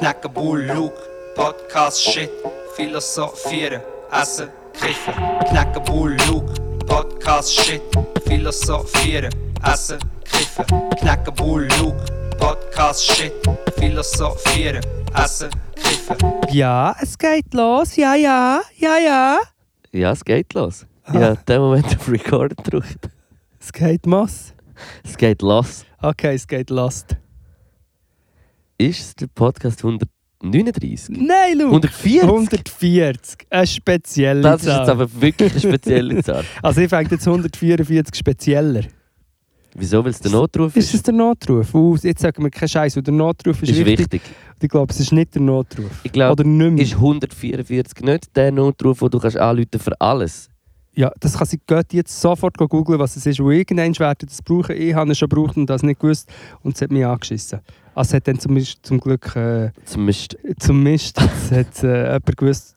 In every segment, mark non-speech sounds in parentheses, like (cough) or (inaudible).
knacken Bull, Luke, Podcast, Shit, philosophieren, essen, kiffen. Knacken Bull, Luke, Podcast, Shit, philosophieren, essen, kiffen. Knacken Bull, Luke, Podcast, Shit, philosophieren, essen, kiffen. Ja, es geht los. Ja, ja, ja, ja. Ja, es geht los. Ah. Ja, in dem Moment auf Record gedrückt. Es geht los. Es geht los. Okay, es geht lost. Ist es der Podcast 139? Nein, Luke. 140? 140. Eine spezielle Das ist Zahl. jetzt aber wirklich eine spezielle (laughs) Zahl. Also ich fange jetzt 144 spezieller. Wieso? Weil es der Notruf Ist ist? es der Notruf? Uh, jetzt sagen wir keinen Scheiß, der Notruf ist, Ist wichtig. wichtig. Ich glaube, es ist nicht der Notruf. Ich glaube, Oder nicht mehr. ist 144 nicht der Notruf, wo du kannst anrufen für alles? Ja, das kann sie geht jetzt sofort googeln, was es ist. Und irgendwann werden das brauchen. Ich habe es schon gebraucht und das nicht gewusst. Und es hat mich angeschissen. Also hat dann zum, zum Glück äh, Zum Mist. zum Mist hat, äh, jemand gewusst,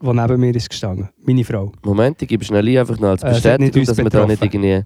der neben mir ist gestanden. Meine Frau. Moment, ich gebe schnell ein, einfach noch als Äh, Bestätigung, uns dass wir da nicht irgendwie...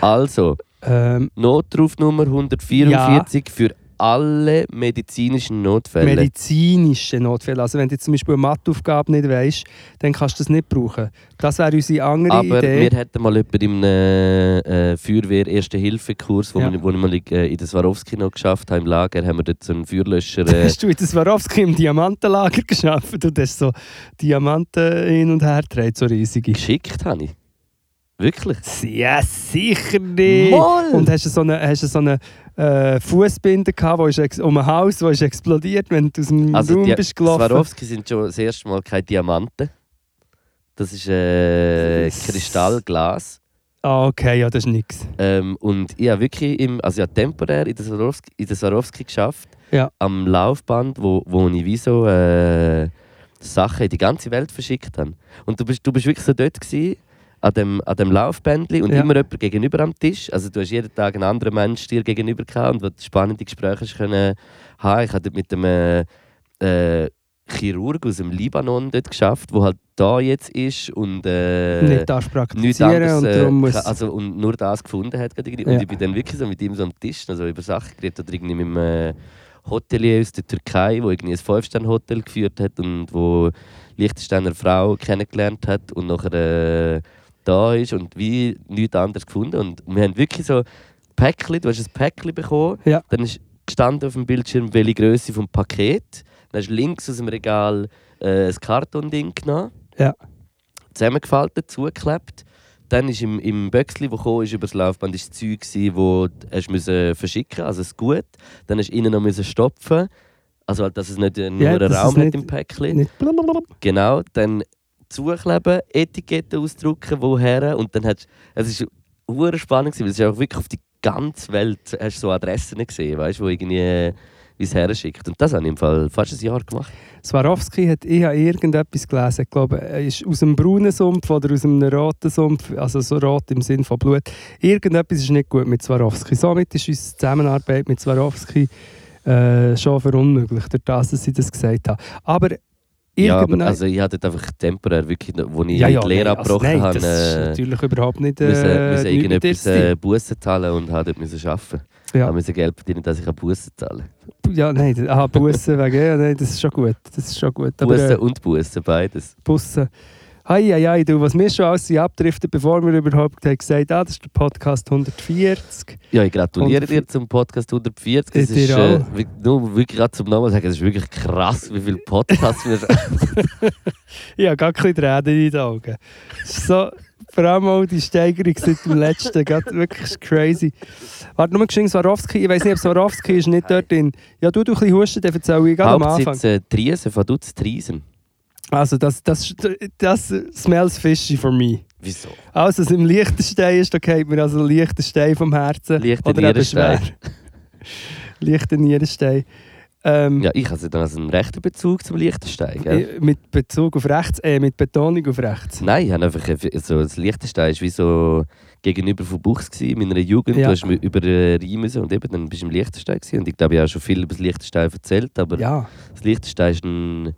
Also, Ähm, Notrufnummer 144 für alle medizinischen Notfälle. medizinische Notfälle. Also wenn du zum Beispiel eine Matheaufgabe nicht weißt, dann kannst du das nicht brauchen. Das wäre unsere andere Aber Idee. wir hatten mal jemanden im äh, Feuerwehr-Erste-Hilfe-Kurs, wo, Ja. wir, wo ich mal äh, in der Swarovski noch geschafft habe, im Lager, haben wir dort so einen Feuerlöscher... Äh, Hast du in das Swarovski im Diamantenlager geschafft und hast so Diamanten hin und her gedreht, so riesige? geschickt, habe ich. Wirklich? Ja, sicher nicht. Mal! Und hast du so eine, hast du so eine äh, Fußbinde gehabt, wo ist um ein Haus, wo ist explodiert, wenn du aus dem Also Raum die bist gelaufen? Swarovski sind schon das erste Mal keine Diamanten. Das ist äh, Kristallglas. Ah, okay, ja, das ist nichts. Ähm, und ich habe wirklich im, also ich habe temporär in der Swarovski, in der Swarovski geschafft. Ja. Am Laufband, wo, wo ich wie so äh, Sachen in die ganze Welt verschickt habe. Und du bist, du bist wirklich so dort gewesen, an dem, an dem Laufbändli und Ja. immer jemand gegenüber am Tisch. Also du hast jeden Tag einen anderen Mensch dir gegenüber gehabt und du spannende Gespräche können haben. Ich habe dort mit dem äh, äh, Chirurg aus dem Libanon dort geschafft, wo halt da jetzt ist und äh, nicht nichts praktizieren anderes, und äh, muss... also, und nur das gefunden hat. Und Ja. ich bin dann wirklich so mit ihm so am Tisch also über Sachen geredet oder irgendwie mit einem äh, Hotelier aus der Türkei, wo irgendwie ein Fünf-Sterne-Hotel geführt hat und wo Liechtensteiner Frau kennengelernt hat und nachher äh, da ist und wie nichts anderes gefunden. Und wir haben wirklich so Päckchen, du hast ein Päckchen bekommen, Ja. dann ist gestanden auf dem Bildschirm, welche Größe vom Paket. Dann hast du links aus dem Regal äh, ein Kartonding genommen, Ja. zusammengefaltet, zugeklebt. Dann ist im, im Böckli, das kam, ist über das Laufband, ist das Zeug, gewesen, wo du verschicken also das Gut. Dann hast du innen noch müssen stopfen, also halt, dass es nicht äh, nur Ja, einen es Raum hat nicht- im Päckchen. nicht blablabla. Genau, dann zukleben, Etiketten ausdrucken, woher und dann hast es ist hure spannend weil es auch wirklich auf die ganze Welt hast du so Adressen gesehen, weißt, wo irgendwie wie es her schickt. Und das habe ich im Fall fast ein Jahr gemacht. Swarovski hat, ich habe irgendetwas gelesen, ich glaube, er ist aus einem braunen Sumpf oder aus einem roten Sumpf, also so rot im Sinn von Blut. Irgendetwas ist nicht gut mit Swarovski. Somit ist unsere Zusammenarbeit mit Swarovski äh, schon verunmöglicht, durch das, dass sie das gesagt haben. Aber Ja, aber also ich hatte einfach temporär wirklich, wo ich ja, ja, die Lehre also abgebrochen nein, habe, äh, natürlich überhaupt nicht, äh, müssen, müssen irgendetwas äh, Bussen zahlen und habe dort müssen arbeiten. Ja. Ja. musste Geld verdienen, dass ich Bussen zahlen. Ja, nein, aha, Bussen wegen, ja, nein, das ist schon gut. Das ist schon gut. Aber, Bussen äh, und Bussen, beides. Bussen. Hei, du, was wir schon alles abdriften, bevor wir überhaupt haben gesagt ah, das ist der Podcast 140. Ja, ich gratuliere Und- dir zum Podcast 140. Ich Es ist, äh, nur wirklich gerade zum Namen sagen, es ist wirklich krass, wie viele Podcasts wir (laughs) (laughs) Ich habe gar keine Tränen in den Augen. Es ist so, vor allem auch die Steigerung seit dem letzten, gerade wirklich crazy. Warte, nur geschwind Swarovski, ich weiß nicht, ob Swarovski ist nicht dort in... Ja, du, du ein bisschen husten, dann erzähle ich gerade am Anfang. Hauptsitz äh, Triesen, von Dutz Triesen. Also, das, das, das smells fishy for me. Wieso? Also, was im Liechtenstein ist, da geht mir also Liechtenstein vom Herzen. Leichter Oder eben schwer. (laughs) Leichter Nierenstein. Ähm, Ja, ich habe dann also einen rechten Bezug zum Liechtenstein, gell? äh, Mit Bezug auf rechts, äh, mit Betonung auf rechts. Nein, ich habe einfach, äh, so, das Liechtenstein war wie so gegenüber von Buchs in meiner Jugend. Ja. Du hast mir über äh, Rhein müssen und eben dann bist du im Liechtenstein gewesen. Und ich glaube, ich habe schon viel über das Liechtenstein erzählt, aber Ja, das Liechtenstein ist ein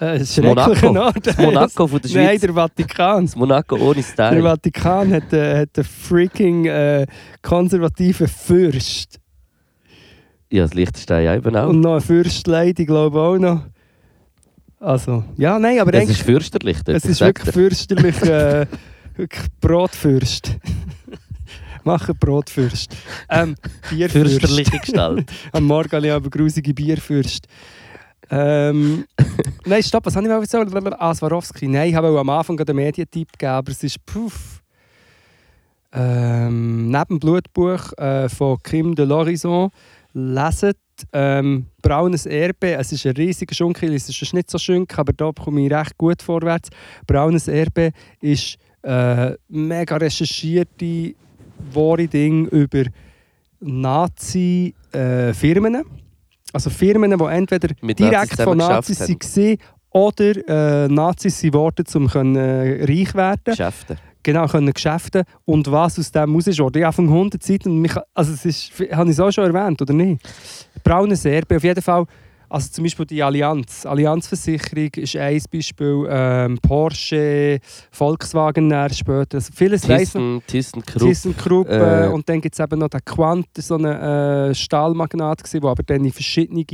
äh, Monaco. Das Monaco von der (laughs) Nein, Schweiz. der Vatikan. Das Monaco ohne Der Style. Vatikan hat, äh, hat einen freaking äh, konservativen Fürst. Ja, das Liechtenstein eben auch. Und noch ein Fürstleid, glaube ich auch noch. Also, ja, nein, aber Es ist fürchterlich dort. Es ist wirklich dir. fürchterlich, äh, (laughs) wirklich Brotfürst. (laughs) Machen Brotfürst. Ähm, Bierfürst. Fürchterliche Gestalt. Am Morgen habe ich aber grusige Bierfürst. Ähm, (laughs) nein, stopp, was habe ich mal gesagt? Ah, Swarovski. Nein, ich habe am Anfang einen Medientipp gegeben, aber es ist puff. Ähm, neben dem Blutbuch äh, von Kim de l'Horizon leset ähm, Braunes Erbe. Es ist ein riesiger Schunkel, es ist nicht so schön, aber da komme ich recht gut vorwärts. Braunes Erbe ist äh, mega recherchierte, wahre Ding über Nazi-Firmen. Also Firmen, die entweder Mit direkt Nazis von Nazis waren oder äh, Nazis sind worden, um äh, reich werden Geschäfte. genau können Geschäfte und was aus dem raus ist. Ich habe von 100 Seiten, also es ist, habe ich es auch schon erwähnt, oder nicht? Braunes Erbe, auf jeden Fall, also zum Beispiel die Allianz, Allianzversicherung ist ein Beispiel, ähm, Porsche, Volkswagen dann später, also vieles. Thyssen, Thyssen Krupp. ThyssenKrupp äh, äh, und dann gibt es eben noch den Quant, so ein äh, Stahlmagnat, der aber dann in verschiedene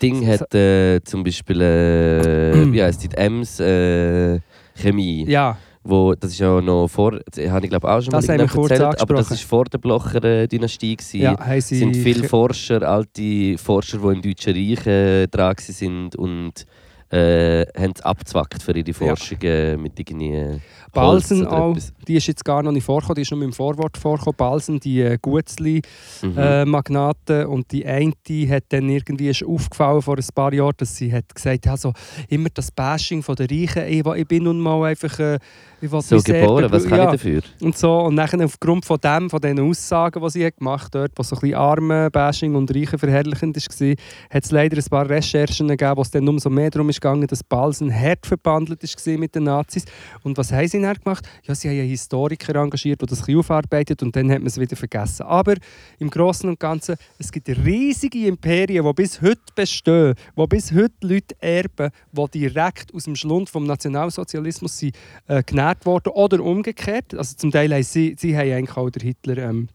Ding hat äh, zum Beispiel, äh, (clears throat) wie die, die Ems äh, Chemie. ja, Wo, das ist ja noch vor, das habe ich glaube auch schon Das mal haben kurz erzählt, aber das war vor der Blocher-Dynastie. gewesen. ja, sie sind viele Forscher, alte Forscher, die im Deutschen Reich äh, dran sind und äh, haben es abgezwackt für ihre Forschungen mit irgendwie äh, Balsen auch, die ist jetzt gar noch nicht vorgekommen, die ist nur im Vorwort vorgekommen. Balsen, die äh, Gutzli, Mhm. äh, und die eine hat dann irgendwie ist aufgefallen vor ein paar Jahren, dass sie hat gesagt hat, also immer das Bashing von der Reichen, ich, ich bin nun mal einfach äh, so geboren, was kann ja, ich dafür? und so und nachher aufgrund von dem, von diesen Aussagen, die sie hat gemacht dort, was so ein bisschen arme Bashing und Reichen verherrlichend war, hat es leider ein paar Recherchen gegeben, wo es dann umso mehr darum ging, dass Balsen hart verbandelt war mit den Nazis und was haben sie dann gemacht? Ja, sie haben einen Historiker engagiert, der das ein bisschen aufarbeitet und dann hat man es wieder vergessen. Aber im Großen und Ganzen, es gibt riesige Imperien, die bis heute bestehen, die bis heute Leute erben, die direkt aus dem Schlund vom Nationalsozialismus sind, äh, genährt wurden oder umgekehrt. Also zum Teil haben sie, sie haben eigentlich auch den Hitler ähm,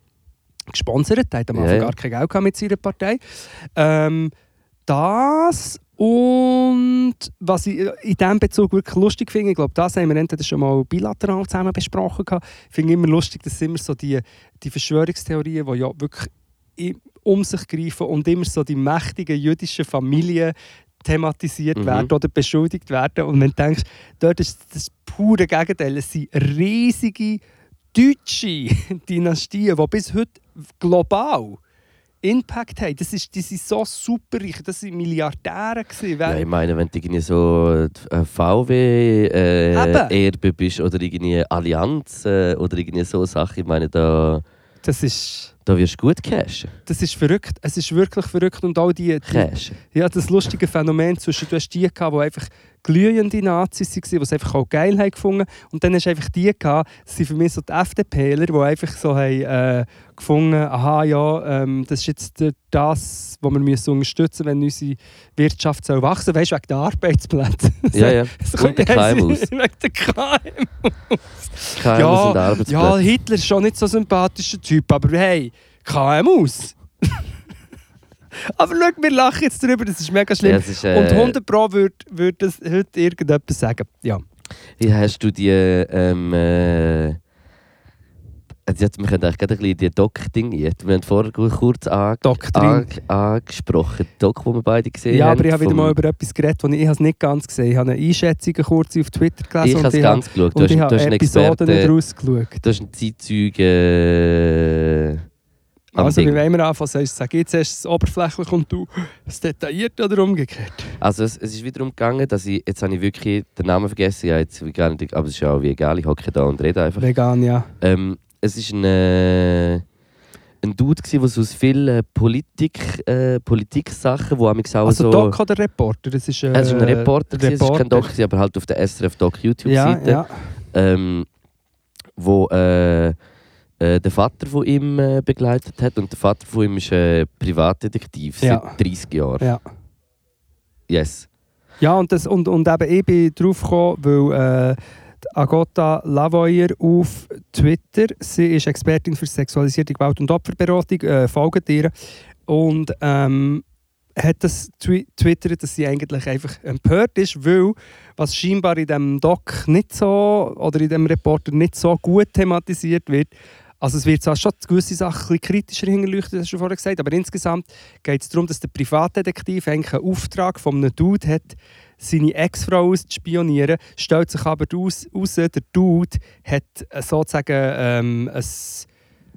gesponsert, der hat am Anfang ja. gar kein Geld mit seiner Partei. Ähm, das und was ich äh, in diesem Bezug wirklich lustig finde, ich glaube, das haben wir entweder schon mal bilateral zusammen besprochen. gehabt. Ich finde immer lustig, dass immer so die, die Verschwörungstheorien, die ja wirklich um sich greifen und immer so die mächtigen jüdischen Familien thematisiert Mhm. werden oder beschuldigt werden. Und wenn du denkst, dort ist das pure Gegenteil. Es sind riesige deutsche (laughs) Dynastien, die bis heute global Impact haben. Das ist, die sind so superreich, das sind Milliardäre gewesen. Ja, ich meine, wenn du irgendwie so Eben. äh, Erbe bist oder irgendwie Allianz äh, oder irgendwie so Sachen, ich meine, da, Das ist, da wirst du gut cashen. das ist verrückt. Es ist wirklich verrückt. Und auch die, die, cashen. ja, das lustige Phänomen zwischen, du hast die gehabt, die einfach glühende Nazis waren, die es einfach auch geil haben gefunden Und dann hast du einfach die gehabt, das sind für mich so die FDPler, die einfach so haben, äh, gefunden aha, ja, ähm, das ist jetzt das, was wir müssen unterstützen müssen, wenn unsere Wirtschaft soll wachsen soll. Weißt du, wegen der Arbeitsplätze. (laughs) Ja, ja. (laughs) So- Und der KMUs. wegen der KMUs. KMUs Ja, und Arbeitsplätze. Ja, Hitler ist schon nicht so ein sympathischer Typ, aber hey, KMUs. (laughs) aber schau, wir lachen jetzt drüber, das ist mega schlimm. Ja, ist, äh, Und 100 Pro würde würd das heute irgendetwas sagen. Ja. Ja, hast du die. Ähm, äh, also jetzt, wir können eigentlich gerade ein bisschen die Doc-Ding. Wir haben vorher kurz Doktrin. ange angesprochen. Die Doc, die wir beide gesehen Ja, haben. aber ich habe wieder mal über etwas geredet, das ich, ich habe es nicht ganz gesehen Ich habe eine Einschätzung kurz auf Twitter Ich gelesen habe es ich, ganz geschaut. Du hast, ich du habe hast einen Episoden Experten. daraus geschaut. Du hast einen Zeitzeugen. Äh, am Also, wie wollen wir anfangen? Sollst du sagen, jetzt hast du es oberflächlich und du es detailliert oder umgekehrt? Also es, es ist wiederum gegangen, dass ich, jetzt habe ich wirklich den Namen vergessen, ja, jetzt gar nicht, aber es ist ja auch wie egal, ich hocke da und rede einfach. Vegan, ja. Ähm, es ist ein, äh, ein Dude, der so aus vielen Politik, äh, Politik-Sachen, wo auch so... Also Doc oder Reporter? Das ist, äh, es ist ein Reporter, gewesen, es ist kein Reporter. Doc, aber halt auf der SRF Doc Ja, YouTube-Seite, ja. ähm, wo äh, äh, der Vater von ihm äh, begleitet hat und der Vater von ihm ist äh, Privatdetektiv Ja. seit 30 Jahren. ja. Yes. Ja, und, das, und, und eben ich bin drauf gekommen, weil äh, Agota Lavoyer auf Twitter, sie ist Expertin für sexualisierte Gewalt und Opferberatung, äh, folgt ihr. und ähm, hat das twi twittert, dass sie eigentlich einfach empört ist, weil was scheinbar in dem Doc nicht so oder in dem Reporter nicht so gut thematisiert wird. Also es wird zwar schon gewisse Sachen ein kritischer hinterleuchtet, das hast du vorher gesagt, aber insgesamt geht es darum, dass der Privatdetektiv eigentlich einen Auftrag von einem Dude hat, seine Ex-Frau auszuspionieren, stellt sich aber raus, der Dude hat sozusagen ähm, ein,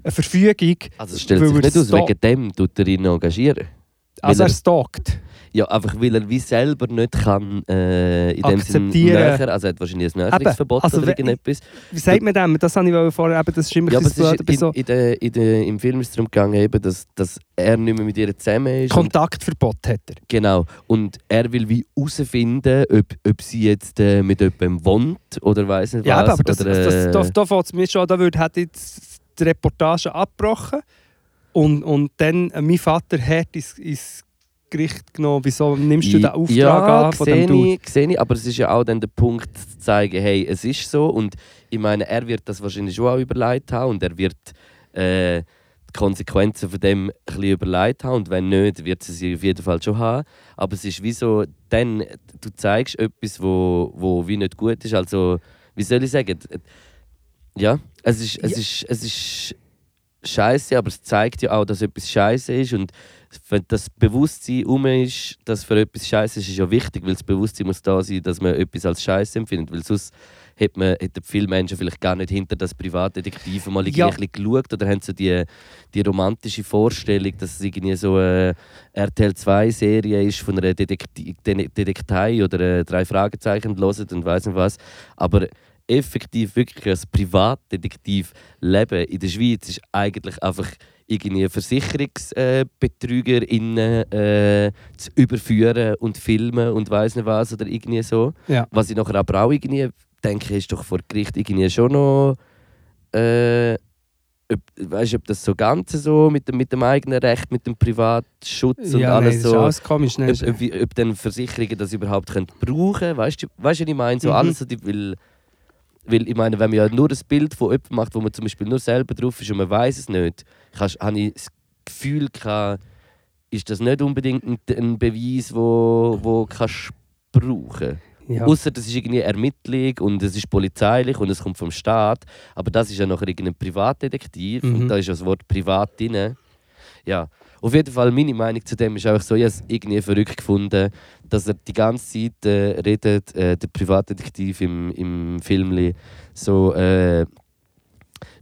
eine Verfügung, Also es stellt sich nicht aus, wegen dem tut er ihn engagieren. also er er- stalkt. Ja, einfach weil er wie selber nicht kann äh, in dem Sinne Akzeptieren. näher, also er hat wahrscheinlich ein Näherungsverbot also oder irgendetwas. Wie sagt man dem? Das habe ich vorher eben, das ist immer Ja, aber es ist in, so in der, in der, im Film ist es darum gegangen, eben, dass, dass er nicht mehr mit ihr zusammen ist. Kontaktverbot hat er. genau. Und er will wie herausfinden, ob, ob sie jetzt äh, mit jemandem wohnt oder weiß nicht Ja, was. aber das, oder, das, äh, das, da, da fällt es mir schon, da würde, jetzt die Reportage abgebrochen und, und dann äh, mein Vater hat ins, ins Gericht genommen, wieso nimmst du den Auftrag ja, an von dem sehe Dude? ich, sehe ich, aber es ist ja auch dann der Punkt zu zeigen, hey, es ist so und ich meine, er wird das wahrscheinlich schon auch überlegt haben und er wird äh, die Konsequenzen von dem ein bisschen überlegt haben und wenn nicht, wird sie sie auf jeden Fall schon haben. Aber es ist wie so, dann, du zeigst etwas, wo, wo wie nicht gut ist, also, wie soll ich sagen, ja, es ist, es Ja. ist, es ist scheiße, aber es zeigt ja auch, dass etwas scheiße ist und wenn das Bewusstsein um ist, dass für etwas scheiße ist, ist ja wichtig, weil das Bewusstsein muss da sein, dass man etwas als scheiße empfindet, weil sonst hätte hätten viele Menschen vielleicht gar nicht hinter das Privatdetektiv mal Ja. ein bisschen geschaut oder haben so die, die romantische Vorstellung, dass es irgendwie so eine RTL 2 Serie ist von einer Detektei oder äh, drei Fragezeichen hören und weiß nicht was, aber effektiv wirklich als Privatdetektiv leben in der Schweiz ist eigentlich einfach irgendwie Versicherungsbetrüger äh, zu überführen und filmen und weiß nicht was oder irgendwie so. Ja. Was ich nachher aber auch irgendwie denke, ist doch vor Gericht irgendwie schon noch äh, ob, weißt, ob das so ganz so mit dem, mit dem eigenen Recht, mit dem Privatschutz und ja, alles nein, so alles komisch. Nein, ob, ob, ob dann Versicherungen das überhaupt können brauchen können. Weißt du, weißt, du, was ich meine? So Mhm. alles, so die, weil, weil ich meine, wenn man ja nur ein Bild von jemandem macht, wo man zum Beispiel nur selber drauf ist und man weiß es nicht, kannst- habe ich das Gefühl gehabt, ist das nicht unbedingt ein, ein Beweis, wo, wo kannst brauchen ja. Außer das ist irgendwie Ermittlung und es ist polizeilich und es kommt vom Staat. Aber das ist ja nachher irgendein Privatdetektiv Mhm. und da ist ja das Wort privat drin. Ja, auf jeden Fall meine Meinung zu dem ist einfach so, ich habe es irgendwie verrückt gefunden, dass er die ganze Zeit äh, redet, äh, der Privatdetektiv im, im Film, so äh,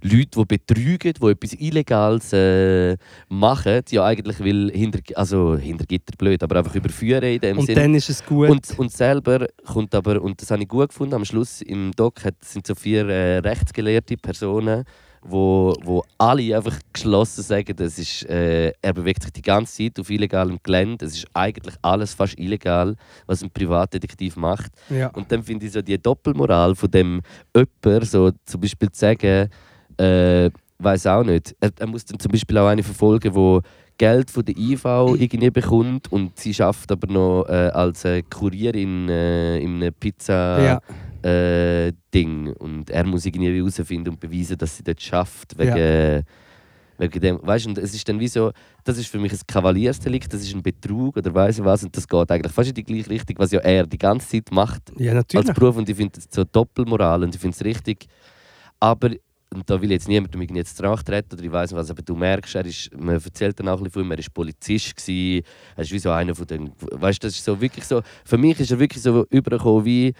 Leute, die betrügen, die etwas Illegales äh, machen, ja eigentlich will hinter, also hinter Gitter blöd, aber einfach überführen in dem und Sinne. dann ist es gut. Und, und selber kommt aber, und das habe ich gut gefunden, am Schluss im Doc hat, sind so vier äh, rechtsgelehrte Personen, wo, wo alle einfach geschlossen sagen, das ist, äh, er bewegt sich die ganze Zeit auf illegalem Gelände. Es ist eigentlich alles fast illegal, was ein Privatdetektiv macht. ja. Und dann finde ich so die Doppelmoral von dem Öpper, so zum Beispiel zu sagen, äh, weiß auch nicht. Er, er muss dann zum Beispiel auch eine verfolgen, wo Geld von der IV irgendwie bekommt und sie schafft aber noch äh, als äh, Kurierin äh, in einem Pizza Ja. Äh, Ding und er muss irgendwie herausfinden und beweisen, dass sie dort schafft wegen, Ja. wegen dem. Weißt und es ist dann wie so, das ist für mich ein Kavaliersdelikt, das ist ein Betrug oder weiß ich was und das geht eigentlich fast in die gleiche Richtung, was ja er die ganze Zeit macht ja, als Beruf und ich finde das so Doppelmoral und ich finde es richtig. Aber, und da will jetzt niemandem irgendwie jetzt dran treten oder ich weiß nicht was, aber du merkst, er ist, man erzählt dann auch ein bisschen von ihm, er war Polizist, gewesen, er ist wie so einer von den, weißt du, das ist so wirklich so, für mich ist er wirklich so übergekommen wie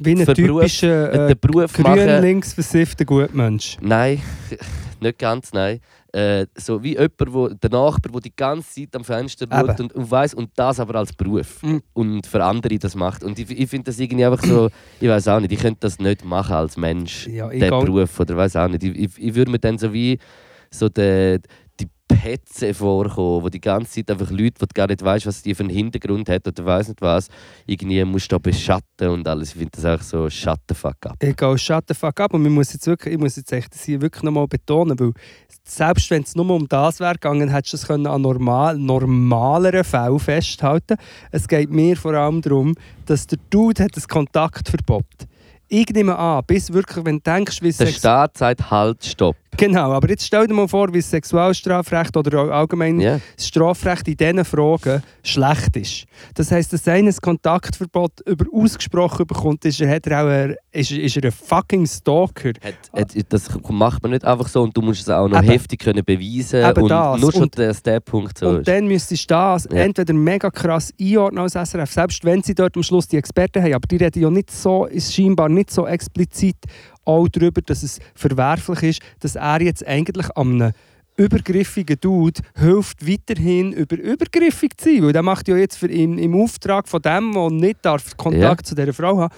Wie ein typischer äh, äh, den Beruf grün machen. links versiffter Gutmensch. Nein, (laughs) nicht ganz, nein. Äh, so wie jemand, wo, der Nachbar, der die ganze Zeit am Fenster schaut und, und weiß und das aber als Beruf Mhm. und für andere das macht. Und ich, ich finde das irgendwie einfach so, (clears throat) ich weiß auch nicht, ich könnte das nicht machen als Mensch, Ja, den. Beruf oder weiß auch nicht. Ich, ich, ich würde mir dann so wie so de, die Petze vorkommen, wo die ganze Zeit einfach Leute, die gar nicht weißt, was die für einen Hintergrund hat oder weiß nicht was, irgendwie musst du da beschatten und alles. Ich finde das auch so shut the fuck up. Egal, shut the fuck up. Und man muss jetzt wirklich, ich muss jetzt echt das hier wirklich nochmal betonen, weil selbst wenn es nur um das wäre gegangen, hättest du es können an normal, normaleren Fällen festhalten Es geht mir vor allem darum, dass der Dude hat ein Kontaktverbot Ich nehme an, bis wirklich, wenn du denkst, wie Der Sex Staat sagt halt, stopp. Genau, aber jetzt stell dir mal vor, wie das Sexualstrafrecht oder allgemein Ja. das Strafrecht in diesen Fragen schlecht ist. Das heisst, dass einer ein Kontaktverbot über ausgesprochen bekommt, ist er, hat er auch ein, ist, ist er ein fucking Stalker. Hat, hat, das macht man nicht einfach so und du musst es auch noch Eben. heftig können beweisen Eben und das. nur schon Und- der, der Punkt so Und ist. dann müsstest du das Ja. entweder mega krass einordnen als SRF, selbst wenn sie dort am Schluss die Experten haben, aber die reden ja nicht so, ist scheinbar nicht so explizit auch darüber, dass es verwerflich ist, dass er jetzt eigentlich an einem übergriffigen Dude hilft, weiterhin über übergriffig zu sein, weil der macht ja jetzt für ihn im Auftrag von dem, der nicht darf, Kontakt zu dieser Frau haben,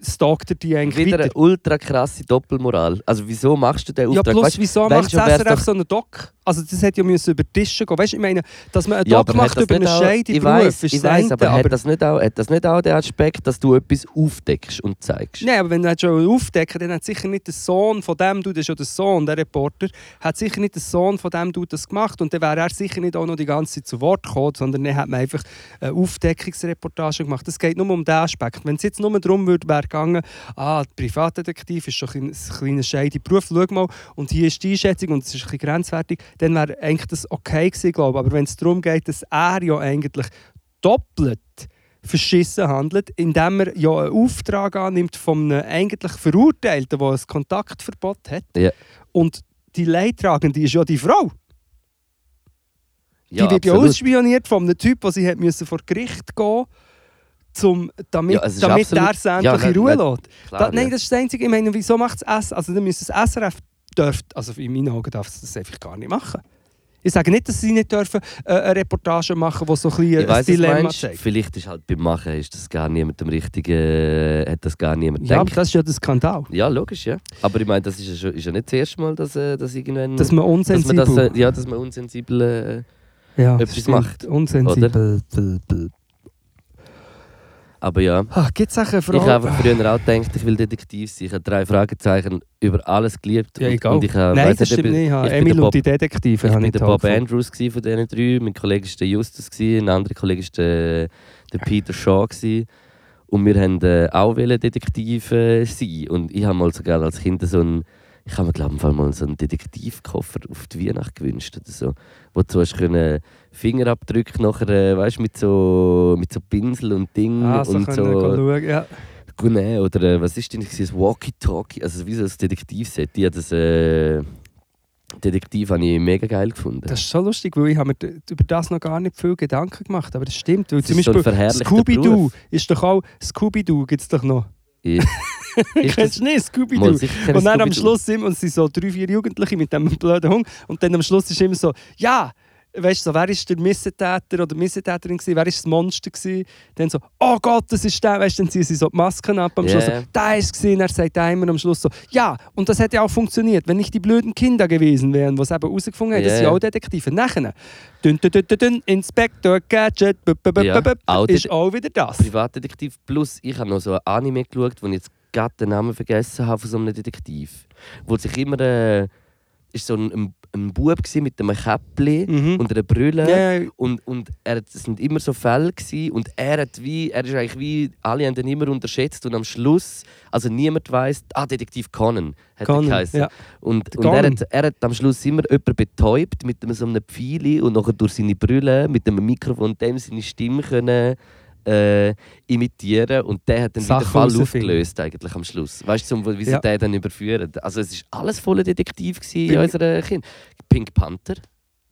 stalkt er die eigentlich Wieder weiter. eine ultra krasse Doppelmoral. Also wieso machst du den Ja, Auftrag? plus, Weißt- wieso macht SRF doch- so einen Doc? Also das hätte ja müssen über die Tische gehen. Weißt du, ich meine, dass man einen Ja, aber hat macht über einen auch- scheiden ich Beruf, weiss, ist ich weiß, eine, aber, hat, das nicht auch, hat das nicht auch den Aspekt, dass du etwas aufdeckst und zeigst? Nein, aber wenn du schon aufdecken dann hat sicher nicht der Sohn von dem, du, das ist ja der Sohn, der Reporter, hat sicher nicht der Sohn von dem, du das gemacht und dann wäre er sicher nicht auch noch die ganze Zeit zu Wort gekommen, sondern dann hat man einfach eine Aufdeckungsreportage gemacht. Es geht nur um den Aspekt. Wenn es jetzt nur darum würde, wäre gegangen, ah, der Privatdetektiv ist schon ein kleiner scheider Beruf, schau mal, und hier ist die Einschätzung und es ist ein bisschen grenzwertig, dann wäre eigentlich das okay gewesen, glaube ich. Aber wenn es darum geht, dass er ja eigentlich doppelt verschissen handelt, indem er ja einen Auftrag annimmt von einem eigentlich Verurteilten, der ein Kontaktverbot hat. Ja. Und die Leidtragende ist ja die Frau. Die Ja, wird ja absolut. ausspioniert von einem Typ, der sie hat müssen vor Gericht gehen zum, damit, Ja, damit absolut- er sie endlich Ja, in Ruhe nein, lässt. Klar, Da, nein, ja. das ist das Einzige. Ich meine, wieso macht es S? Also dann müsste das SRF dürft, also in meinen Augen darf es das einfach gar nicht machen. Ich sage nicht, dass sie nicht dürfen äh, eine Reportage machen, die so ein, bisschen Ich weiss, Dilemma meinst. zeigt. Vielleicht ist halt beim Machen ist das gar niemand dem richtigen, äh, hat das gar niemand Ja, aber das ist ja der Skandal. Ja, logisch, ja. Aber ich meine, das ist ja, schon, ist ja nicht das erste Mal, dass, äh, dass irgendwann... Dass man dass man unsensibel... das, äh, ja, dass man unsensibel... Äh, ja, etwas stimmt. macht, Unsensibel. Aber ja. Ah, Gibt auch eine Ich habe früher auch gedacht, ich will Detektiv sein. Ich habe drei Fragezeichen über alles geliebt. Ja, egal. Und ich habe, Nein, das stimmt nicht. Ich Emil und die Detektive. Ich war der Bob gefunden. Andrews von diesen drei, mein Kollege war der Justus, ein anderer Kollege war der, der Peter Shaw. Gewesen. Und wir wollten äh, auch wollen Detektiv äh, sein. Und ich habe mal sogar als Kind so einen, ich habe mir glaube ich mal so einen Detektivkoffer auf die Weihnacht gewünscht oder so, wo du hast können Fingerabdrücke nachher, äh, weißt, mit so mit so Pinsel und Ding Ah, so und so schauen. Ja. Genau, oder äh, was ist denn das? Walkie-Talkie, also wie so ein Detektivset. Die hat das äh, Detektiv habe ich mega geil gefunden. Das ist so lustig, weil ich habe mir über das noch gar nicht viel Gedanken gemacht. Aber das stimmt. Weil Das zum so Beispiel verherrlichter Scooby-Doo ist doch auch... Scooby-Doo gibt es doch noch. (laughs) Ich- Kennst du nicht? Scooby-Doo. Und dann am Scooby-Doo. Schluss sind und sind so drei, vier Jugendliche mit dem blöden Hund. Und dann am Schluss ist immer so, ja, weißt du, so, wer ist der Missetäter oder Missetäterin gewesen? Wer ist das Monster gewesen? Dann so, oh Gott, das ist der. Weißt du, dann ziehen sie so die Masken ab am Schluss. So, da ist es gewesen. Er sagt einmal am Schluss so, ja, und das hätte auch funktioniert, wenn nicht die blöden Kinder gewesen wären, die es eben herausgefunden haben. Das Ja. sind auch Detektive. Nachher, dün, dün, dün, dün, Inspector Gadget, bup, bup, bup, Ja, auch ist auch wieder das. Privatdetektiv plus ich habe noch so ein Anime geschaut, wo ich jetzt gerade den Namen vergessen habe von so einem Detektiv. Wo sich immer äh, ist so ein, ein, Bub mit einem Käppli Mhm. und einer Brille. Ja, Und, und er, es sind immer so Fälle gewesen, und er hat wie, er ist eigentlich wie, alle haben ihn immer unterschätzt und am Schluss, also niemand weiß, ah, Detektiv Conan hat er Conan, geheißen. ja. Und, und er, hat, er hat am Schluss immer jemanden betäubt mit einem, so einem Pfeil und nachher durch seine Brille mit einem Mikrofon dem seine Stimme können, äh, imitieren und der hat dann wieder Sachen den Fall aufgelöst eigentlich am Schluss. Weißt du, wie sie Ja. den dann überführen? Also es war alles voller Detektiv gewesen in unserer Kind. Pink Panther,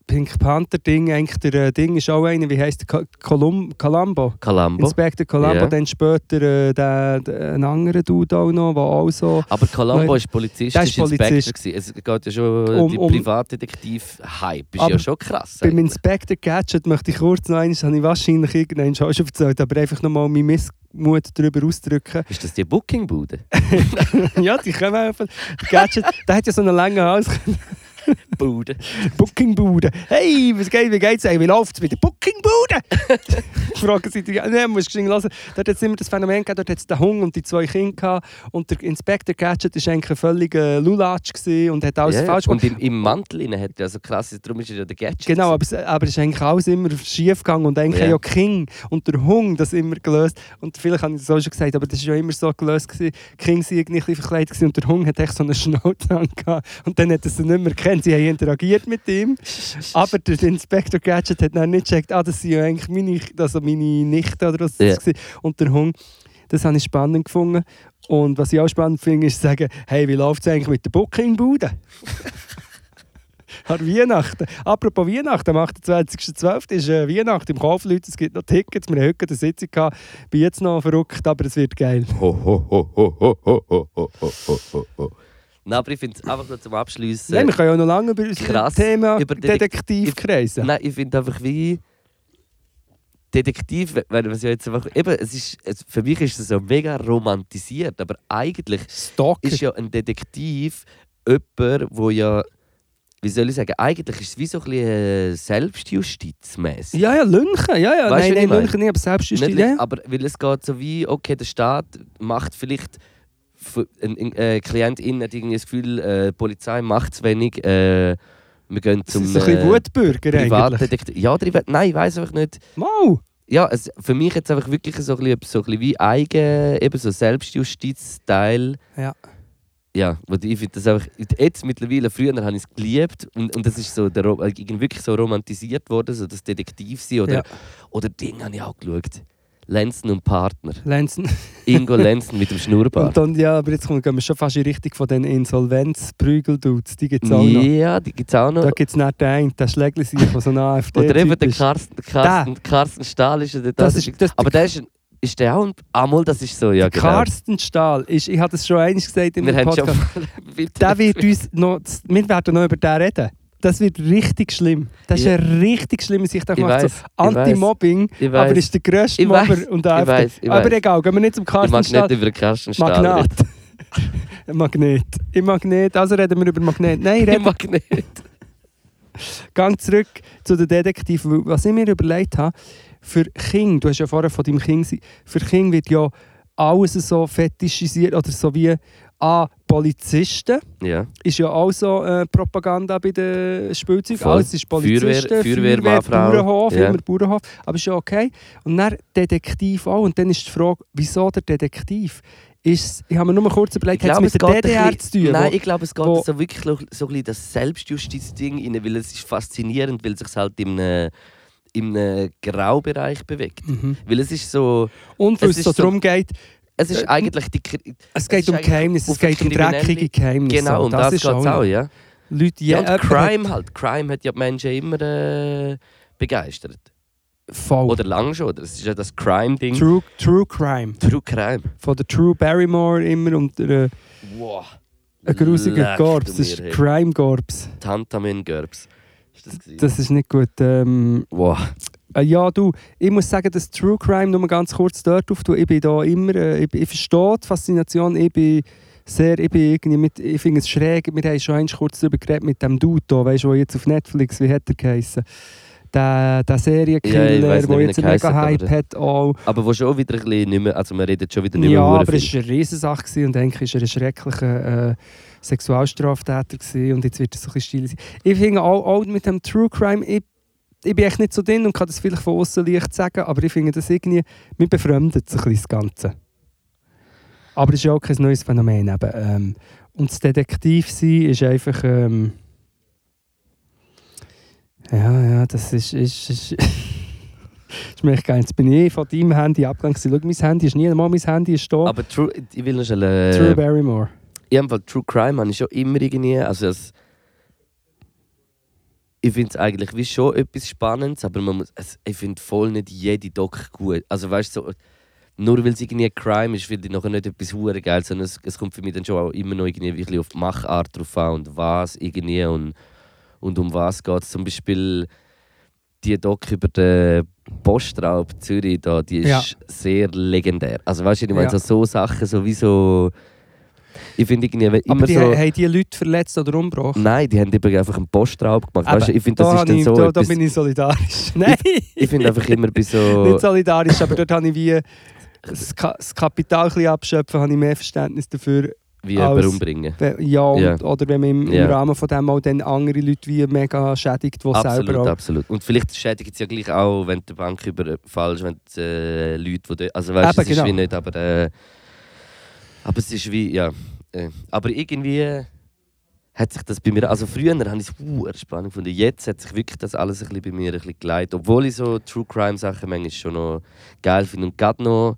Pink Panther Ding, eigentlich der äh, Ding ist auch einer, wie heißt der? Col- Colum Columbo. Columbo. Inspector Columbo, Ja. dann später äh, der, der, ein anderer Dude auch noch, der auch so... Aber Columbo ist Polizist, ist. Polizist. gewesen. Es geht ja schon, Um- die um- Privatdetektiv-Hype ist Aber ja schon krass. Beim eigentlich. Inspector Gadget möchte ich kurz noch eines, habe ich wahrscheinlich irgendwann schon (laughs) erzählt, aber einfach nochmal meinen Missmut darüber ausdrücken. Ist das die Bookingbude? (laughs) ja, die kommen einfach. Gadget, der hat ja so einen langen Hals. Bude. Bookingbude. Hey, was geht, wie geht's euch? Wie läuft's mit der Bookingbude? (laughs) Fragen sie dich. Nein, musst du hören. Dort hat es immer das Phänomen gegeben, dort hat es den Hung und die zwei Kinder gehabt. Und der Inspector Gadget war eigentlich ein völliger Lulatsch und hat alles ja. falsch Und gemacht. im, im Mantel innen hat er so krass, darum ist er ja der Gadget. Genau, aber, es- aber es ist eigentlich alles immer schief gegangen und eigentlich Ja. ja. King und der Hung das immer gelöst. Und vielleicht habe ich das auch schon gesagt, aber das war ja immer so gelöst. Gewesen. King war irgendwie ein bisschen verkleidet und der Hung hat echt so eine Schnauze angehabt. Und dann hat er sie nicht mehr gekannt. Sie haben interagiert mit ihm. (laughs) Aber der Inspector Gadget hat dann nicht gecheckt, ah, das sind ja eigentlich meine, also meine Nichte oder was Ja. das war. Und der Hung, das habe ich spannend gefunden. Und was ich auch spannend finde, ist zu sagen, hey, wie läuft es eigentlich mit der Bookingbude? (laughs) An Weihnachten. Apropos Weihnachten, am 28.12. ist äh, Weihnachten im Kaufleute. Es gibt noch Tickets. Wir haben heute eine Sitzung gehabt. Bin jetzt noch verrückt, aber es wird geil. Ho, ho, ho, ho, ho, ho, ho, ho, ho, ho. Nein, aber ich finde es einfach nur zum Abschließen. Nein, wir können ja noch lange über das krass, Thema über Detek- Detektiv kreisen. Nein, ich finde einfach wie Detektiv, wenn man es ja jetzt einfach. Eben, es ist, es, für mich ist es so mega romantisiert, aber eigentlich Stalker. ist ja ein Detektiv jemand, wo ja. Wie soll ich sagen? Eigentlich ist es wie so ein bisschen äh, selbstjustizmäßig. Ja, ja, Lünchen. Ja, ja. Weißt du, nein, nein? Lünchen nicht, aber selbst ist Nicht, ja. Aber weil es geht so wie, okay, der Staat macht vielleicht. Für- Ein, ein äh, Klient innen hat irgendwie das Gefühl, äh, die Polizei macht zu wenig. Äh, wir gehen Das zum ist so ein äh, Wutbürger eigentlich. Ja, oder ich we- nein, ich weiß einfach nicht. Mau. Ja, es, für mich jetzt einfach wirklich so ein bisschen, so ein bisschen wie eigen, eben so Selbstjustiz-Teil. Ja. Ja, ich finde das einfach, jetzt mittlerweile, früher habe ich es geliebt und, und das ist so der, äh, wirklich so romantisiert worden, so das Detektiv sein oder, Ja. oder Ding habe ich auch geschaut. Lenzen und Partner. Lenzen. (laughs) Ingo Lenzen mit dem Schnurrbart. Und dann, ja, aber jetzt kommen gehen wir schon fast in Richtung von den Insolvenz-Prügeldudes. Die gibt es auch noch. Ja, die gibt es auch noch. Da gibt es nicht den einen, der Schlägli sich von so einer afd (laughs) Oder eben der ist. Karsten, Karsten, Karsten Stahl ist ja der Das ist, das, Aber der ist, ein- ist der auch ein... Ah, mal, das ist so, ja genau. Carsten Stahl, ist, ich habe das schon einmal gesagt in meinem haben schon... Podcast, (laughs) der wird uns noch, wir werden noch über den reden. Das wird richtig schlimm. Das ist Ja. eine richtig schlimme Sicht. Ich macht so ich Anti-Mobbing, Ich aber ist der grösste Ich Mobber und ich AfD. weiss, ich aber egal, gehen wir nicht zum Ich Carsten mag nicht über Karsten Stahl (laughs) Magnet. reden. Magnet. Ich Magnet. Also reden wir über Magnet. Nein, Ich reden mag nicht. (laughs) Gang zurück zu den Detektiven. Was ich mir überlegt habe, für King, du hast ja vorher von deinem King für King wird ja alles so fetischisiert oder so wie ah, Polizisten Ja. ist ja auch so äh, Propaganda bei den Spielzeugen. Alles ist Polizisten, Feuerwehr- Feuerwehr. Bauernhof, Ja. immer Bauernhof. Aber ist ja okay. Und dann Detektiv auch. Und dann ist die Frage, wieso der Detektiv? Ist, ich habe mir nur kurz überlegt, hat es mit der DDR bisschen- zu tun? Nein, wo- ich glaube, es geht wo- so wirklich so, ein bisschen das Selbstjustiz-Ding rein, weil es ist faszinierend, weil es sich halt im, im Graubereich bewegt. Mhm. Weil es ist so... Und weil Es es so- darum geht, Es ist Äh, eigentlich die... Es geht ist um Geheimnisse, es geht um dreckige Geheimnisse. Genau, um das, ist geht es auch, ja. Leute, Ja, ja, und Crime halt. Crime hat ja die Menschen immer äh, begeistert. Voll. Oder lang schon. Das ist ja das Crime-Ding. True, True Crime. True Crime. Von der True Barrymore immer und der, äh, Wow. ein grusiger du Das ist mir, hey. Crime Korps. Tantamin Gerbs. Ist das? Das ist nicht gut. Ähm, wow. Äh, ja, du, ich muss sagen, dass True Crime nur ganz kurz dort auftun. Ich bin da immer, äh, ich, ich verstehe die Faszination. Ich bin sehr, ich bin irgendwie mit, ich finde es schräg. Wir haben schon einmal kurz darüber geredet mit dem Dude da, weißt du, der jetzt auf Netflix, wie hat er geheißen? Der, der Ja, Serienkiller, nicht, der jetzt einen mega geheissen hat, Hype hat. Auch. Aber wo schon wieder ein bisschen nicht mehr, also man redet schon wieder nicht Ja, mehr aber hure es war eine Riesensache und eigentlich war er ein schrecklicher äh, Sexualstraftäter gewesen und jetzt wird es so ein bisschen still sein. Ich finde auch, auch mit dem True Crime, ich, ich bin echt nicht so drin und kann das vielleicht von außen leicht sagen, aber ich finde das irgendwie, mir befremdet sich ein bisschen das Ganze. Aber es ist ja auch kein neues Phänomen. Eben. Ähm, und das Detektiv sein ist einfach... Ähm, ja, ja, das ist... ist, ist (laughs) ist mir echt geil. Jetzt bin ich von deinem Handy gewesen. Schau, mein Handy ist nie einmal mein Handy ist da. Aber True, ich will noch schnell... Äh, True Barrymore. in jedem Fall True Crime habe ich schon immer irgendwie, also es, ich finde es eigentlich wie schon etwas Spannendes, aber man muss, es, ich finde voll nicht jede Doc gut. Also weißt du, so, nur weil es irgendwie Crime ist, finde ich nachher nicht etwas hure geil, sondern es, es kommt für mich dann schon auch immer noch irgendwie wirklich auf die Machart drauf an und was irgendwie und, und um was geht es. Zum Beispiel die Doc über den Postraub Zürich, da, die ist Ja. sehr legendär. Also weißt du, ich meine Ja. so, so Sachen, so wie so Ich finde irgendwie Aber immer die, so... haben die Leute verletzt oder umgebracht? Nein, die haben einfach einen Postraub gemacht. Eben, Weißt ich finde, das da ist dann ich, so da, da bin ich solidarisch. (laughs) Nein, Ich finde einfach immer bei so... (laughs) nicht solidarisch, aber dort habe ich wie das, Ka das Kapital ein bisschen abschöpfen, habe ich mehr Verständnis dafür. wie als- umbringen. Ja, und, Ja. oder wenn man im, im Rahmen von dem auch dann andere Leute wie mega schädigt, die selber Absolut, auch... absolut. Und vielleicht schädigt es ja gleich auch, wenn die Bank überfallst, wenn die äh, Leute, die Also weißt du, es ist genau. wie nicht, aber... Äh, aber es ist wie, ja... Äh, aber irgendwie hat sich das bei mir... Also früher habe ich es uh, spannend gefunden. Jetzt hat sich wirklich das alles ein bisschen bei mir ein bisschen geleitet. Obwohl ich so True-Crime-Sachen manchmal schon noch geil finde. Und gerade noch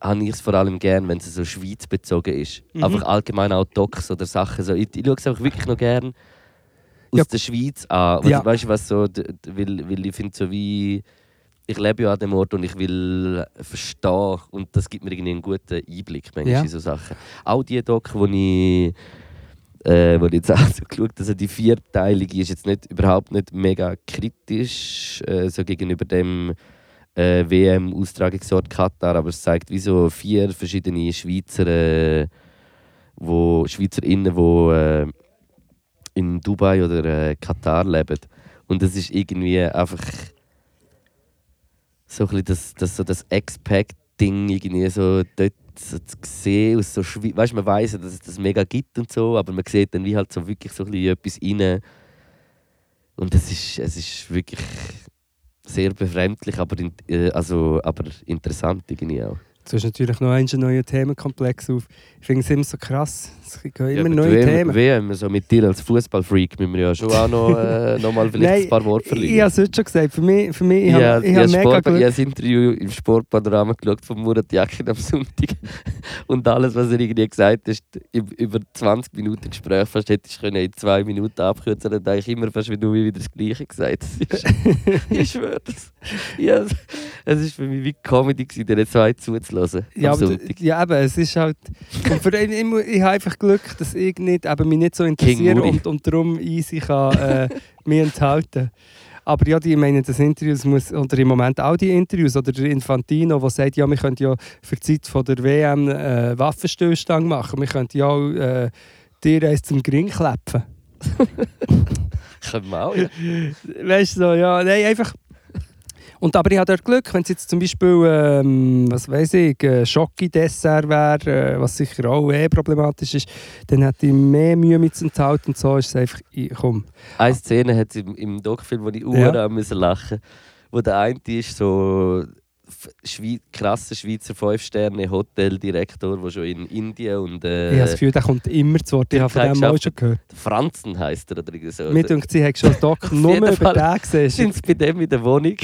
habe ich es vor allem gern, wenn es so schweizbezogen ist. Mhm. Einfach allgemein auch Docs oder Sachen. So, ich, ich schaue es einfach wirklich noch gern aus Ja. der Schweiz an. Ja. Weißt du, was so, weil, weil ich finde so wie ich lebe ja an dem Ort und ich will verstehen und das gibt mir irgendwie einen guten Einblick manchmal Ja. in so Sachen. Auch die Doc, die ich, äh, wo ich jetzt (laughs) auch so geschaut habe, also die vierteilige ist jetzt nicht, überhaupt nicht mega kritisch äh, so gegenüber dem äh, WM-Austragungsort Katar, aber es zeigt wie so vier verschiedene Schweizer, äh, wo, SchweizerInnen, die äh, in Dubai oder äh, Katar leben. Und das ist irgendwie einfach so ein bisschen das, das, so das Expat-Ding irgendwie so dort so zu sehen. Aus so Schwe weißt, man weiß ja, dass es das mega gibt und so, aber man sieht dann wie halt so wirklich so ein etwas rein. Und es ist, es ist wirklich sehr befremdlich, aber, in, äh, also, aber interessant irgendwie auch. Du hast natürlich noch einen neuen Themenkomplex auf. Ich finde es immer so krass. Es gehen immer aber neue WM, Themen. WM, so mit dir als Fußballfreak müssen wir ja schon auch noch, äh, (laughs) noch mal vielleicht Nein, ein paar Worte Ich verlieren. habe es heute schon gesagt. Für mich, für mich ich Ja, habe, ich ich habe habe mega Sport, ich Glück. habe das Interview im Sportpanorama geschaut von Murat Yakin am Sonntag. (laughs) Und alles, was er irgendwie gesagt hat, über 20 Minuten Gespräch fast hättest du in zwei Minuten abkürzen können. eigentlich immer fast wie du mir wieder das Gleiche gesagt. (laughs) Ich schwöre es. Ja, es- war für mich wie Comedy, gewesen, diesen zwei zuzulassen. Ja, aber, Sonntag. ja, eben, es ist halt. Und für, ich, ich, ich habe einfach Glück, dass ich nicht, eben, mich nicht so interessiere und, und darum easy kann, äh, mich enthalten Aber ja, die, ich meine, das Interview das muss, oder im Moment auch die Interviews, oder der Infantino, der sagt, ja, wir könnten ja für die Zeit von der WM äh, Waffenstillstand machen. Wir könnten ja auch äh, dir eins zum Gring klepfen. (laughs) Können wir auch, ja. Weißt du, so, ja, nein, einfach. Und aber ich habe dort Glück, wenn es jetzt zum Beispiel, ähm, was weiß ich, ein Schocki-Dessert wäre, äh, was sicher auch eh problematisch ist, dann hätte ich mehr Mühe mit zu enthalten. Und so ist es einfach, ich, komm. Eine Szene hat es im, im Doc-Film, wo ich Ja. müssen lachen wo der eine ist so Schwei krasser Schweizer 5-Sterne-Hoteldirektor, der schon in Indien und ich habe das äh, Gefühl, der kommt immer zu Wort. Ich habe von dem mal geschafft schon gehört. Franzen heisst er oder so. Mir denkt, sie hat schon (laughs) Doc nur über den gesehen. sind sie bei dem in der Wohnung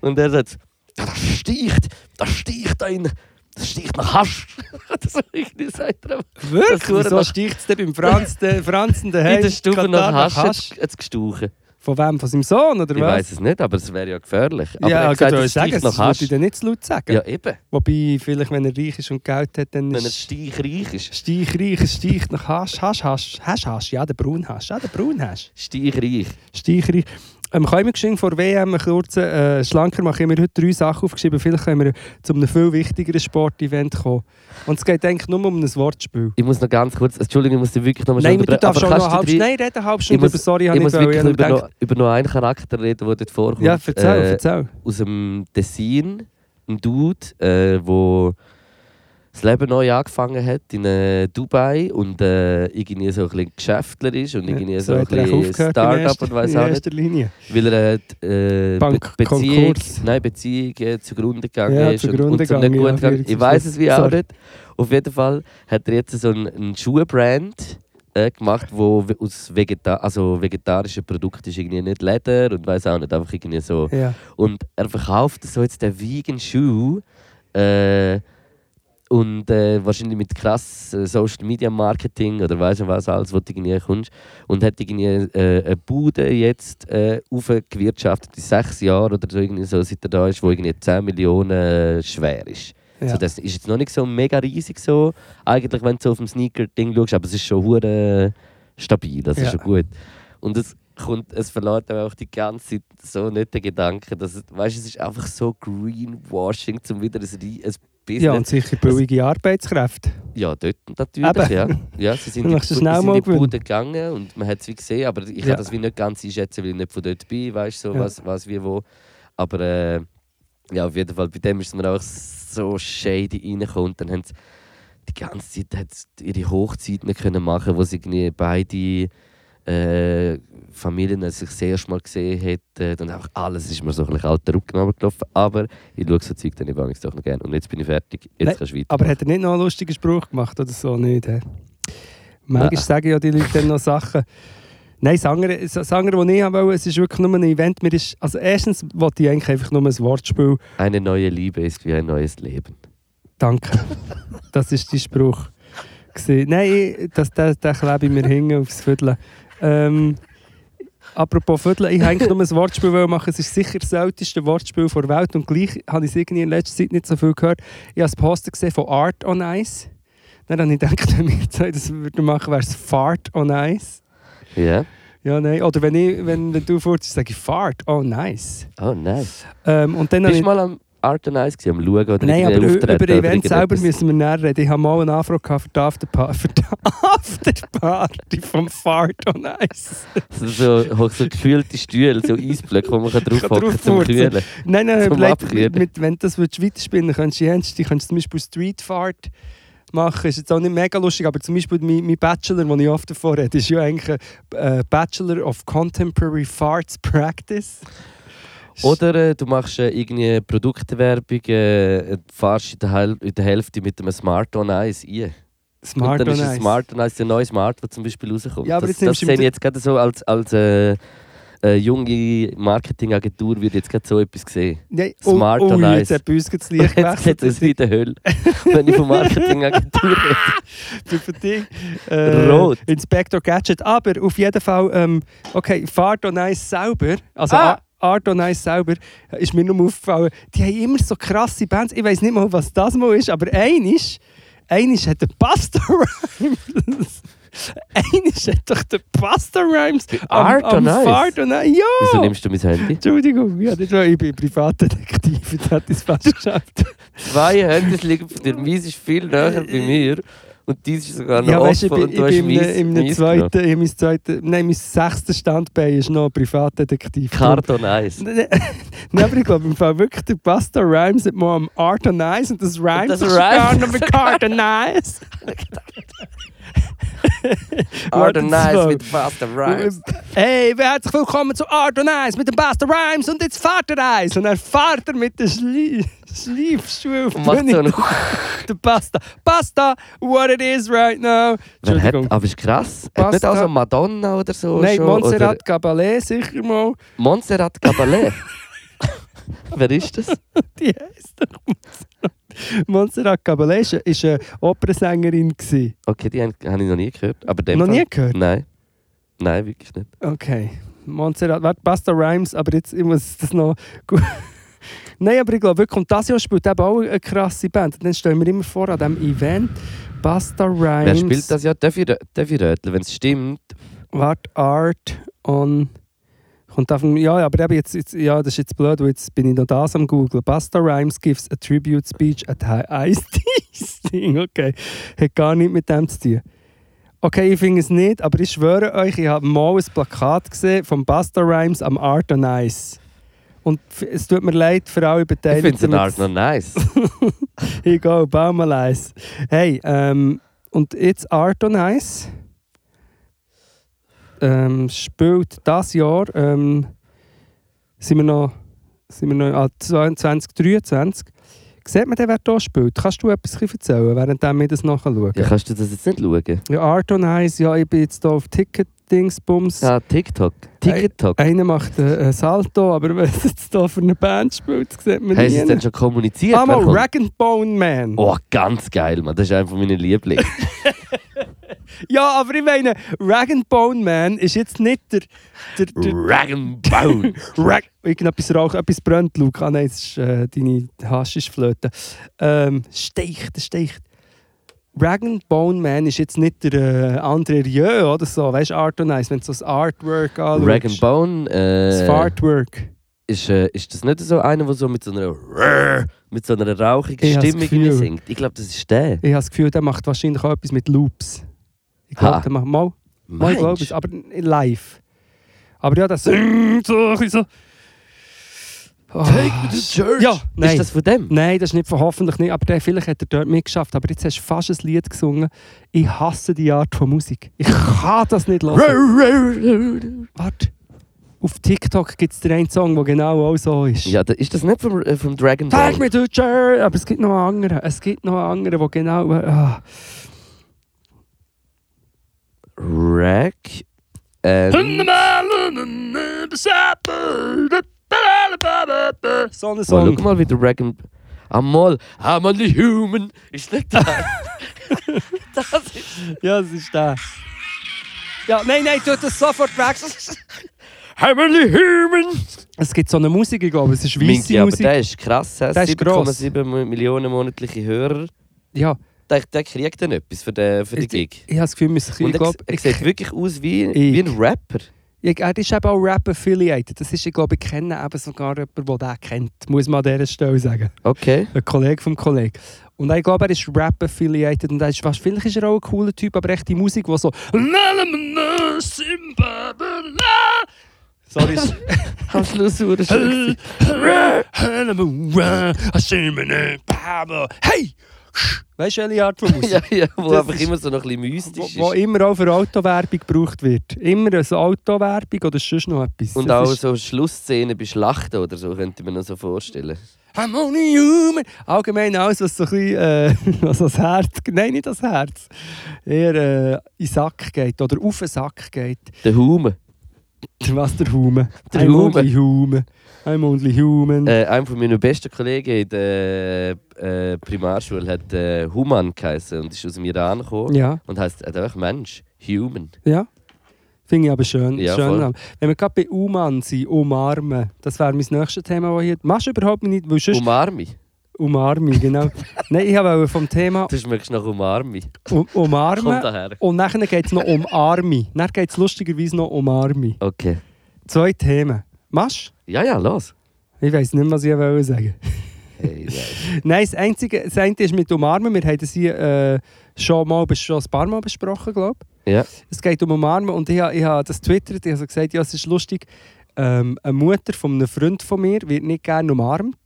und er sagt, «Ja, das sticht, das sticht ein, das sticht nach Hasch. (laughs) das irgendwie sagt er. Wirklich? das Hure Wieso nach- sticht es denn beim Franz, den Franzen daheim? (laughs) In der Stube nach Hasch Hasch? hat es gestauchen. Von wem? Von seinem Sohn, oder Ich was? weiß es nicht, aber es wäre ja gefährlich. Aber er ja, hat gesagt, ich es sagen, sticht das Hasch. ich dann nicht zu laut sagen. Ja, eben. Wobei, vielleicht, wenn er reich ist und Geld hat, dann Wenn er steichreich ist. Steichreich, es steigt nach Hasch, Hasch, Hasch, Hasch, Hasch, ja, der Braunhasch, ja, der Braunhasch. Steichreich. Steichreich. Ähm, können wir vor WM einen kurzen äh, Schlanker machen? Ich habe mir heute drei Sachen aufgeschrieben. Vielleicht können wir zu einem viel wichtigeren Sportevent kommen. Und es geht eigentlich nur um ein Wortspiel. Ich muss noch ganz kurz, Entschuldigung, ich muss dich wirklich noch mal Nein, du darfst schon noch Stunde, nein, reden, Ich Stunde muss, über Sorry, ich habe muss wirklich Ich über, gedacht, noch, über noch einen Charakter reden, der dort vorkommt. Ja, erzähl, Äh, erzähl. Aus dem Tessin, ein Dude, äh, wo das Leben neu angefangen hat in äh, Dubai und äh, irgendwie so ein bisschen Geschäftler ist und irgendwie so, ein hat er bisschen Start-up und weiß auch nicht. Linie. Weil er äh, Bank- Be Beziehung, Konkurs. nein, Beziehung äh, zugrunde gegangen Ja, ist und, zugrunde und so nicht gegangen, gut ja, gegangen. Ich weiß es wie auch nicht. Auf jeden Fall hat er jetzt so einen, einen Schuhbrand äh, gemacht, wo aus Vegeta also vegetarischen Produkten ist irgendwie nicht Leder und weiß auch nicht, einfach irgendwie so. Ja. Und er verkauft so jetzt den Vegan Schuh äh, und äh, wahrscheinlich mit krass äh, Social Media Marketing oder weiß nicht was alles, wo du irgendwie kommst. Und hat irgendwie äh, eine Bude jetzt äh, aufgewirtschaftet in sechs Jahren oder so, irgendwie so, seit er da ist, wo irgendwie 10 Millionen äh, schwer ist. Ja. So, das ist jetzt noch nicht so mega riesig so, eigentlich wenn du so auf dem Sneaker-Ding schaust, aber es ist schon hure stabil, das Ja. ist schon gut. Und es kommt, es verlässt aber auch die ganze Zeit so nicht den Gedanken, dass es, weißt, es ist einfach so Greenwashing, um wieder ein, ein Business. Ja, und sicher billige Arbeitskräfte. Ja, dort natürlich, Eben. ja. ja. Sie sind (laughs) die, sind in die. Bude gegangen und man hat es wie gesehen, aber ich Ja. kann das wie nicht ganz einschätzen, weil ich nicht von dort bin, weißt du, so, Ja. was, was wie wo. Aber äh, ja, auf jeden Fall, bei dem ist es mir auch so shady reingekommen dann haben sie die ganze Zeit ihre Hochzeit nicht können machen, wo sie irgendwie beide äh, Familien sich das erste Mal gesehen hätten und einfach alles ist mir so ein bisschen alter Rücken gelaufen. Aber ich schaue so Zeug dann übrigens doch noch gerne. Und jetzt bin ich fertig, jetzt Nein, kannst du weiter. Aber hat er nicht noch einen lustigen Spruch gemacht oder so? Nicht, hä? Manchmal Nein. sagen ja die Leute dann noch Sachen. Nein, Sanger, Sanger, die ich haben wollte, es ist wirklich nur ein Event. Mir ist, also erstens wollte ich eigentlich einfach nur ein Wortspiel. Eine neue Liebe ist wie ein neues Leben. Danke. das ist dein Spruch. Nein, ich- das, das, das klebe ich mir hinten aufs Viertel. Ähm, apropos Viertel, ich wollte nur ein Wortspiel machen. Es ist sicher das älteste Wortspiel der Welt und gleich habe ich es irgendwie in letzter Zeit nicht so viel gehört. Ich habe ein Poster gesehen von Art on Ice. Dann habe ich gedacht, (laughs) wenn wir zwei das würden machen, wäre es Fart on Ice. Ja? Ja, nein. Oder wenn, ich, wenn, wenn du furzt, sage ich Fart. Oh, nice. Oh, nice. Ähm, und dann Bist ich- du mal am Art and Ice gewesen, am Schauen oder Nein, aber über oder Event selber müssen wir näher reden. Ich habe mal eine Anfrage für die Afterpa- für die Afterparty vom Fart on Ice. So, so, so gefühlte Stühle, so Eisblöcke, wo man kann drauf Kann zum. Kühlen. Nein, nein, überleg, mit, wenn du das weiterspinnen könntest du ernst, du könntest zum Beispiel Street Fart machen. Ist jetzt auch nicht mega lustig, aber zum Beispiel mein, mein Bachelor, den ich oft davor rede, ist ja eigentlich ein äh, Bachelor of Contemporary Farts Practice. Oder äh, du machst äh, irgendwie Produktwerbung, äh, fahrst in der, Hel in der Hälfte mit einem Smart on Ice ein. Smart und dann ist ein. Smart on Ice der neue Smart, der zum Beispiel rauskommt. Ja, aber das das sehe ich jetzt gerade so als, als äh, äh, junge Marketingagentur, würde jetzt gerade so etwas sehen. Nein, Smart oh, on oh, Ice. Jetzt hat bei uns das (laughs) Licht Jetzt geht es wie in der Hölle, wenn ich von Marketingagentur rede. (laughs) für, dich. Äh, Rot. Inspector Gadget. Aber auf jeden Fall, ähm, okay, Fart on Ice selber, also Ah. Art on Ice selber, ist mir nur aufgefallen, die haben immer so krasse Bands. Ich weiß nicht mal, was das mal ist, aber einisch, einisch hat der Buster (laughs) Rhymes. einisch hat doch der Buster Rhymes am, Art am on Ice? Fart on Ice. Ja! Wieso nimmst du mein Handy? Entschuldigung, ja, nicht, weil ich bin Privatdetektiv, jetzt hat es fast geschafft. Zwei Handys liegen von dir, meins ist viel näher bei mir. Und dies ist sogar noch Ja, weißt, ich offen bin, und ich bin hast im, meins- im meins zweiten, in mein zweiten, nein, mein sechstes Standbein ist noch Privatdetektiv. Karton Eis. Nein, (laughs) nein, aber ich glaube im Fall wirklich, der Buster Rhymes hat mal am Art on Ice und das Rhymes das ist rhymes noch mit Art on Ice. Art and zwei. mit Buster Rhymes. Hey, herzlich willkommen zu Art on Ice mit dem Buster Rhymes und jetzt fährt er Eis. Und er fährt er mit der Schlie Schleifschuhe auf die Und macht so einen (laughs) Der Pasta. Pasta, what it is right now. Wer hat, aber ist krass. Hat nicht also Madonna oder so Nein, schon? Montserrat Caballé sicher mal. Oder Montserrat Caballé. (laughs) Wer ist das? Die heisst doch Montserrat. Montserrat Caballé ist, eine Opernsängerin. Okay, die habe ich noch nie gehört. Aber Noch Fall- nie gehört? Nein. Nein, wirklich nicht. Okay. Montserrat, Basta Rhymes, aber jetzt ich muss das noch gut. Nein, aber ich glaube wirklich, und das Jahr spielt eben auch eine krasse Band. Dann stellen wir immer vor an diesem Event, Basta Rhymes. Wer spielt das ja? Darf ich, rö- darf ich röteln? Wenn es stimmt, Warte, Art on. Kommt auf, ja, aber eben jetzt, jetzt, ja, das ist jetzt blöd, weil jetzt bin ich noch das am Google. Basta Rhymes gives a tribute speech at Ice Sting. Okay, hat gar nichts mit dem zu tun. Okay, ich finde es nicht, aber ich schwöre euch, ich habe mal ein Plakat gesehen von Basta Rhymes am Art on Ice. Und es tut mir leid für alle ich Beteiligten. finde es Art noch nice. (laughs) Ich gehe, bau mal eins. Hey, ähm, und jetzt Art on Ice ähm, spielt das Jahr, ähm, sind wir noch, sind wir noch ah, 2023. Sieht man denn, wer da spielt? Kannst du etwas erzählen, während wir das nachschauen? Ja, kannst du das jetzt nicht schauen? Ja, Art on Ice, ja, ich bin jetzt hier auf Ticket-Dingsbums. Ja, TikTok. TikTok. Einer macht äh, ein Salto, aber (laughs) wenn es jetzt hier für eine Band spielt, sieht man Haben sie es nie. denn schon kommuniziert? Ah, mal? Rag and Bone Man. Oh, ganz geil, Mann. Das ist einfach meine Liebling. (laughs) Ja, aber ich meine, Rag and Bone Man ist jetzt nicht der. der, der Rag and Bone. (laughs) Rag. Irgendetwas raucht, etwas brennt, Luke. Ah, nein, das ist äh, deine Haschischflöte. Ähm, steicht, steicht. Rag and Bone Man ist jetzt nicht der äh, André Rieu oder so. Weißt du, Art und Nice, wenn du so das Artwork anschaust. Rag and Bone. Das Äh, Fartwork. ist, äh, ist das nicht so einer, der so mit so einer mit so einer rauchigen Ich das Stimme singt? Ich glaube, das ist der. Ich habe das Gefühl, der macht wahrscheinlich auch etwas mit Loops. Ich glaube, der macht mal, mal ich glaube es, aber live. Aber ja, das (laughs) so, ein bisschen so. Oh, church? Ja, nein. Ist das von dem? Nein, das ist nicht von hoffentlich nicht. Aber der, vielleicht hat er dort mitgeschafft. Aber jetzt hast du fast ein Lied gesungen. Ich hasse die Art von Musik. Ich kann das nicht hören. Warte. Auf TikTok gibt es den einen Song, der genau auch so ist. Ja, da, ist das nicht vom, äh, vom Dragon Ball? Take me to church! Aber es gibt noch einen anderen. Es gibt noch einen anderen, der genau. Ah. Rack. So ein mal, Song. schau mal, wie der Dragon... Einmal, einmal die Human. Ist nicht das? (laughs) das ist... Ja, das ist der. Ja, nein, nein, tu das sofort weg. Einmal die Human. Es gibt so eine Musik, ich glaube, es ist Minky, weisse aber Musik. der ist krass. Der ist gross. 7,7 Millionen monatliche Hörer. Ja, Der, der kriegt dann etwas für den, für den Ich- Gig. ich habe das Gefühl, ich er, glaube, er ich, sieht wirklich aus wie, Ich- wie ein Rapper. ich, er ist eben auch Rap-affiliated. Das ist, ich glaube, ich kenne eben sogar jemanden, der den kennt. Muss man an dieser Stelle sagen. Okay. Ein Kollege vom Kollegen. Und ich glaube, er ist Rap-affiliated und er ist, was, vielleicht ist er auch ein cooler Typ, aber echt die Musik, die so... Sorry, Am Schluss wurde schön. Hey! Weißt du, welche Art von (laughs) Musik? ja, ja, wo Das einfach immer so noch ein bisschen wo, mystisch wo ist. immer auch für Autowerbung gebraucht wird. Immer eine Autowerbung oder sonst noch etwas. Und Das auch so Schlussszenen bei Schlachten oder so, könnte man noch so vorstellen. I'm only human. Allgemein alles, was so ein bisschen, äh, (laughs) was das Herz, nein, nicht das Herz, eher äh, in den Sack geht oder auf den Sack geht. Der Hume. Was der Hume? Der I'm Hume. only human. I'm only human. Äh, einer von meinen besten Kollegen in der äh, Primarschule hat äh, Human geheißen und ist aus dem Iran gekommen. ja, Und heisst einfach Mensch. Human. ja. Finde ich aber schön. Ja, schön. Wenn wir gerade bei Uman sind, umarmen, das wäre mein nächstes Thema, das hier... Machst du überhaupt nicht, weil sonst... Umarmi. Umarmi, genau. Nein, ich wollte vom Thema Du schmeckst nach Umarmi. um, umarmen daher. und nachher geht es noch um Armi. Dann geht es lustigerweise noch um Armi. Okay. Zwei Themen. Machst Ja, ja, los. Ich weiß nicht, was ich wollte sagen. Hey, nein. Nein, das, Einzige, das eine ist mit Umarmen. Wir haben das hier äh, schon, mal, schon ein paar Mal besprochen, glaube ich. Ja. Es geht um Umarmen und ich, ich habe das twittert. Ich habe so gesagt, ja, es ist lustig. Ähm, eine Mutter von einem Freund von mir wird nicht gerne umarmt.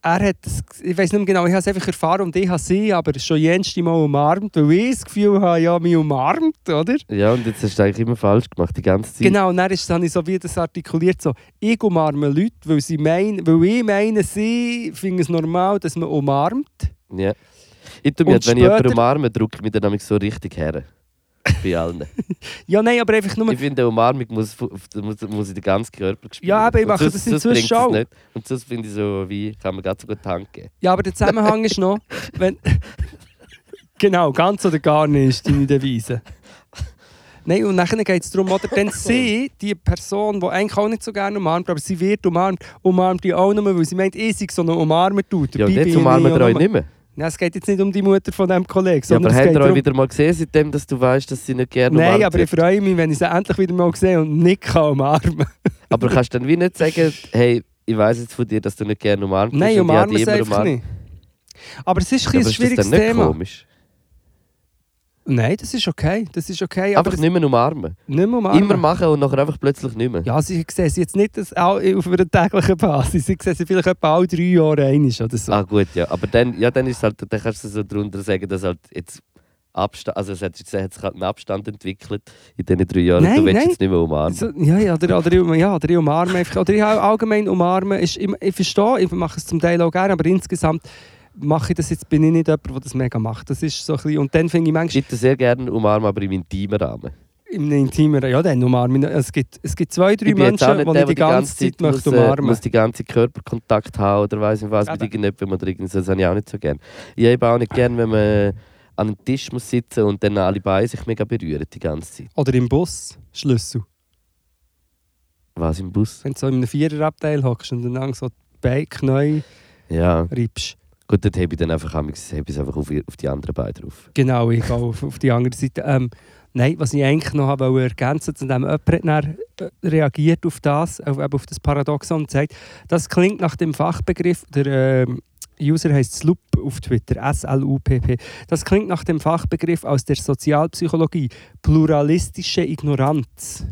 Er hat, ich weiß nicht mehr genau, ich habe es einfach erfahren und ich habe sie aber schon jenste Mal umarmt, weil ich das Gefühl habe, ja, mich umarmt, oder? Ja, und jetzt hast du eigentlich immer falsch gemacht, die ganze Zeit. Genau, und dann ist, habe ich so wie das artikuliert, so, ich umarme Leute, weil, sie meinen, weil ich meine, sie finden es normal, dass man umarmt. Ja. Ich tue mir, wenn ich jemanden umarme, drücke ich mich dann nämlich so richtig her. (laughs) Bei allen. Ja, nein, aber einfach nur... ich finde, eine Umarmung muss, muss, muss in den ganzen Körper gespielt Ja, aber ich mache sonst- das inzwischen nicht. Und sonst finde ich so, wie kann man ganz so gut geben. Ja, aber der Zusammenhang ist noch, wenn... (laughs) genau, ganz oder gar nicht ist deine Devise. Nein, und nachher geht es darum, oder dann (laughs) sie, die Person, die eigentlich auch nicht so gerne umarmt, aber sie wird umarmt, umarmt die auch nur, weil sie meint, ich sei so eine Umarmer tut. Ja, und jetzt umarmen wir euch nicht mehr. Ja, es geht jetzt nicht um die Mutter von diesem Kollegen, Ja, aber habt ihr euch darum... wieder mal gesehen, seitdem dass du weißt, dass sie nicht gerne Nein, umarmt aber ich freue mich, wenn ich sie endlich wieder mal sehe und nicht kann umarmen (laughs) Aber kannst du dann wie nicht sagen, hey, ich weiß jetzt von dir, dass du nicht gerne umarmt wirst Nein, ich umarmen es immer einfach umarmt. nicht. Aber es ist ein, Ja, ein aber ist das schwieriges Thema. komisch? Nein, das ist okay. Das ist okay. Aber Einfach nicht mehr umarmen. nicht mehr umarmen. Immer machen und nachher einfach plötzlich nicht mehr. Ja, sie sehen sie jetzt nicht das auch auf einer täglichen Basis. Sie sehen sie vielleicht etwa alle drei Jahre einmal oder so. Ah gut, ja. Aber dann, ja, dann, ist halt, dann kannst du so drunter sagen, dass halt jetzt Abstand, also es hat, sich halt ein Abstand entwickelt in diesen drei Jahren. Nein, du willst nein. jetzt nicht mehr umarmen. So, ja, ja, oder, oder, ich- ja, oder ich umarme einfach. Oder ich allgemein umarmen. Ist, ich, ich verstehe, ich mache es zum Teil auch gerne, aber insgesamt mache ich das jetzt, bin ich nicht jemand, der das mega macht. Das ist so ein bisschen, und dann finde ich Ich manchmal hätte sehr gerne umarmen, aber im intimen Rahmen. im intimen, ja, dann umarme ich. Es gibt, es gibt zwei, drei Ich Menschen, nicht die ich die ganze Zeit muss, umarmen. muss die ganze Körperkontakt haben oder weiß nicht was mit irgendjemandem oder irgendwas. Das habe ich auch nicht so gerne. Ich habe auch nicht gerne, wenn man an einem Tisch muss sitzen und dann alle Beine sich mega berühren die ganze Zeit. Oder im Bus, Schlüssel. Was im Bus? Wenn du so in einem Viererabteil hockst und dann so die Beine, Knie Ja, reibst. Gut, dort habe ich dann einfach, habe ich einfach auf, auf die anderen Beine drauf. Genau, ich gehe auf, auf die andere Seite. Ähm, Nein, was ich eigentlich noch habe ergänzen zu dem, jemand äh, reagiert auf das, auf, auf das Paradoxon und sagt, das klingt nach dem Fachbegriff, der ähm, User heißt Slup auf Twitter, S-L-U-P-P. Das klingt nach dem Fachbegriff aus der Sozialpsychologie, pluralistische Ignoranz.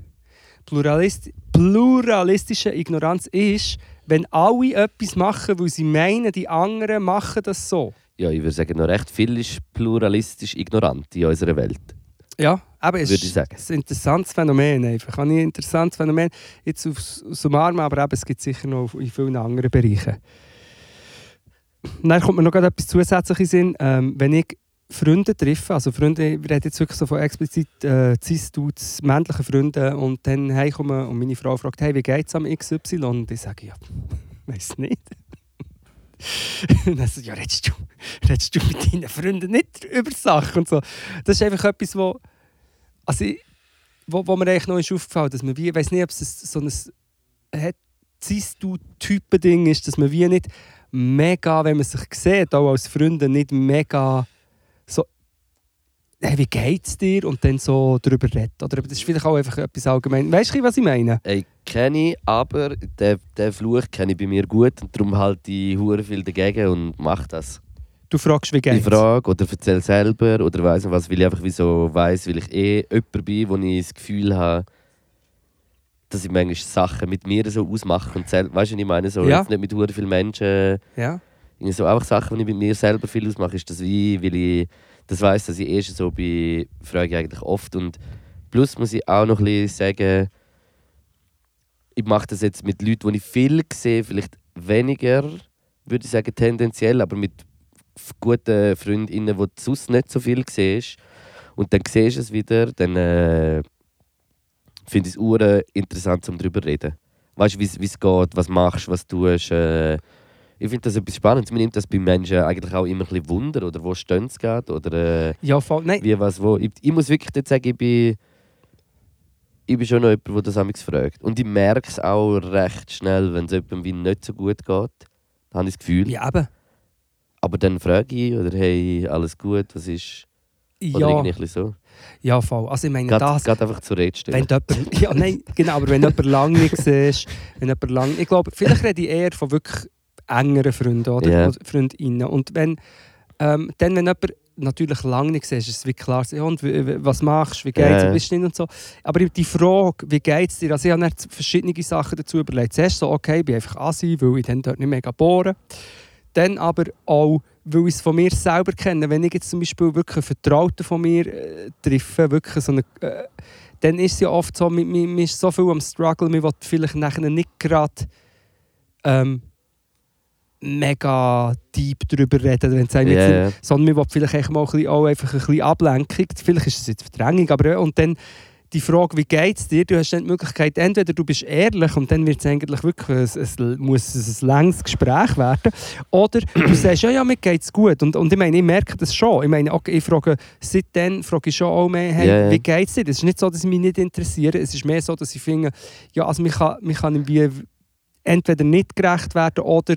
Pluralist, pluralistische Ignoranz ist, wenn alle etwas machen, weil sie meinen, die anderen machen das so. Ja, ich würde sagen, noch recht viel ist pluralistisch ignorant in unserer Welt. Ja, aber es ist ein interessantes Phänomen. Einfach. Ein interessantes Phänomen. Jetzt aufs, aufs Umarmen, aber eben, es gibt sicher noch in vielen anderen Bereichen. Dann kommt mir noch etwas zusätzliches in Sinn. Ähm, wenn ich Freunde treffe, also Freunde, wir reden jetzt wirklich so von explizit äh, cis-dudes, männlichen Freunden und dann heimkommen und meine Frau fragt, hey, wie geht's am XY? Und ich sage, ja, (laughs) weiß nicht. und (laughs) dann so, ja, redest du, redest du mit deinen Freunden nicht über Sachen und so. Das ist einfach etwas, wo, also wo, wo mir eigentlich noch ist aufgefallen dass man wie, ich weiß nicht, ob es so ein äh, Cis-Du-Typen-Ding ist, dass man wie nicht mega, wenn man sich sieht, auch als Freunde, nicht mega so hey, wie geht's dir? Und dann so darüber redet. Oder das ist vielleicht auch einfach etwas allgemein. Weißt du, was ich meine? Ich kenne ich, aber den, den Fluch kenne ich bei mir gut und darum halte ich hure viel dagegen und mache das. Du fragst, wie Ich geht's? frage oder erzähle selber oder weiss nicht was, weil ich einfach wie so weiss, weil ich eh jemand bin, wo ich das Gefühl habe, dass ich manchmal Sachen mit mir so ausmache und selber, weißt du, was ich meine? So, Ja. jetzt nicht mit hure vielen Menschen, Ja. Irgendwie so einfach Sachen, die ich mit mir selber viel ausmache, ist das wie, weil ich das weiss, dass ich eh schon so bin, frage ich eigentlich oft und plus muss ich auch noch ein bisschen sagen, ich mache das jetzt mit Leuten, die ich viel sehe, vielleicht weniger, würde ich sagen, tendenziell, aber mit guten Freundinnen, die du sonst nicht so viel siehst. Und dann siehst du es wieder, dann äh, finde ich es interessant, um darüber zu reden. Weißt du, wie es geht, was machst, was tust. Äh, ich finde das etwas Spannendes. Man nimmt das bei Menschen eigentlich auch immer ein bisschen Wunder, oder wo stehen sie gerade, oder äh, Ja, voll. Nein, wie, was, wo. Ich, ich muss wirklich jetzt sagen, ich bin, ich bin schon noch jemand, der das amigs fragt. Und ich merke es auch recht schnell, wenn es jemandem wie nicht so gut geht. Da habe ich das Gefühl. ja, eben. Aber dann frage ich, oder hey, alles gut, was ist. Oder Ja, irgendwie so. ja, voll. Also ich meine, Geht, das... geht einfach zur Rede stellen. Wenn jemand, ja, nein, genau, aber wenn du jemanden lange nicht siehst, wenn jemand lang, ich glaube, vielleicht rede ich eher von wirklich engeren Freunden oder oder Freundinnen. Und wenn, ähm, dann, wenn jemand natürlich lange nicht siehst, ist es wie klar, ja, und was machst du, wie geht's dir, bist du nicht und so. Aber die Frage, wie geht's dir, also ich habe verschiedene Sachen dazu überlegt. Zuerst so, okay, ich bin einfach Asi, weil ich dann dort nicht mega bohren. Dann aber auch, weil ich es von mir selber kenne. Wenn ich jetzt zum Beispiel wirklich einen Vertrauten von mir äh, treffe, wirklich so eine, äh, dann ist es ja oft so, man man ist so viel am Struggle, man will vielleicht nachher nicht gerade ähm, mega deep darüber reden, wenn es jetzt ja. nicht, sondern man will vielleicht echt mal ein bisschen, auch einfach ein bisschen Ablenkung. Vielleicht ist es jetzt Verdrängung, aber und dann die Frage, wie geht es dir? Du hast dann die Möglichkeit, entweder du bist ehrlich und dann wird es eigentlich wirklich, ein, es muss es ein langes Gespräch werden, oder du (clears throat) sagst, ja, ja, mir geht es gut. Und, und ich meine, ich merke das schon. Ich meine, okay, ich frage, seitdem frage ich schon auch mehr, hey, Ja, ja. wie geht es dir? Es ist nicht so, dass ich mich nicht interessiere, es ist mehr so, dass ich finde, ja, also man kann, man kann irgendwie entweder nicht gerecht werden oder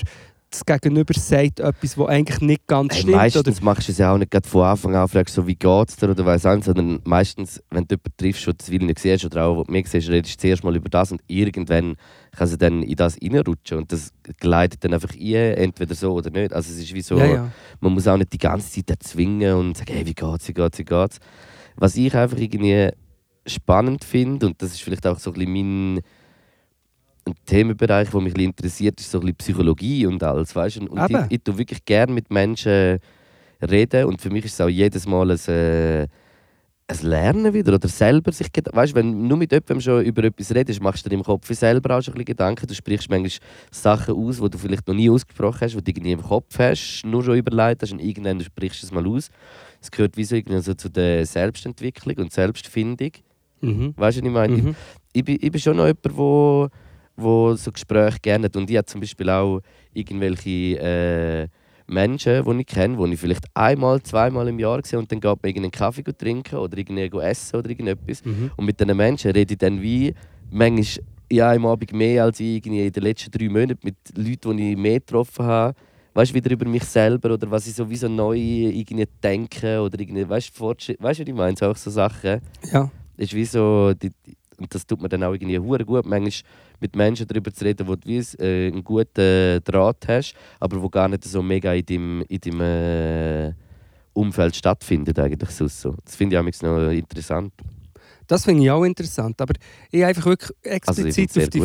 das Gegenüber sagt etwas, was eigentlich nicht ganz Hey, stimmt. oder meistens machst du es ja auch nicht gerade von Anfang an, fragst so, wie geht's dir oder weiss auch sondern meistens, wenn du jemanden triffst, den du nicht siehst oder auch mich siehst, redest du zuerst mal über das und irgendwann kann sie dann in das reinrutschen und das gleitet dann einfach ein, entweder so oder nicht. Also es ist wie so, ja, ja. man muss auch nicht die ganze Zeit erzwingen und sagen, hey, wie geht's, wie geht's, wie geht's. Was ich einfach irgendwie spannend finde, und das ist vielleicht auch so ein bisschen mein ein Themenbereich, der mich ein interessiert, ist so ein bisschen Psychologie und alles, weißt du? Und ich, ich tue wirklich gerne mit Menschen reden und für mich ist es auch jedes Mal ein, äh, ein Lernen wieder oder selber sich Geda- weißt, wenn du nur mit jemandem schon über etwas redest, machst du dir im Kopf selber auch schon ein bisschen Gedanken. Du sprichst manchmal Sachen aus, die du vielleicht noch nie ausgesprochen hast, die du irgendwie im Kopf hast, nur schon überlegt hast und irgendwann sprichst du es mal aus. Es gehört wie so, irgendwie so zu der Selbstentwicklung und Selbstfindung. Mhm. Weißt du, was ich meine? Mhm. ich bin, ich bin schon noch jemand, wo, wo so Gespräche gerne. Und ich habe zum Beispiel auch irgendwelche äh, Menschen, die ich kenne, die ich vielleicht einmal, zweimal im Jahr sehe und dann geht man irgendeinen Kaffee trinken oder irgendwie essen oder irgendetwas. Mhm. Und mit diesen Menschen rede ich dann wie manchmal ja, Abend mehr als ich irgendwie in den letzten drei Monaten mit Leuten, die ich mehr getroffen habe. weißt, wieder über mich selber oder was ich sowieso neu irgendwie denke oder irgendwie, weißt, Fortschritt, weißt du, was ich meine? So auch so Sachen. Ja. ist wie so, die, die- und das tut mir dann auch irgendwie hure gut, manchmal mit Menschen darüber zu reden, wo du wie äh, einen guten Draht hast, aber wo gar nicht so mega in deinem, in deinem äh, Umfeld stattfindet eigentlich sonst so. Das finde ich auch noch interessant. Das finde ich auch interessant. Aber ich einfach wirklich Also explizit sehr auf, die,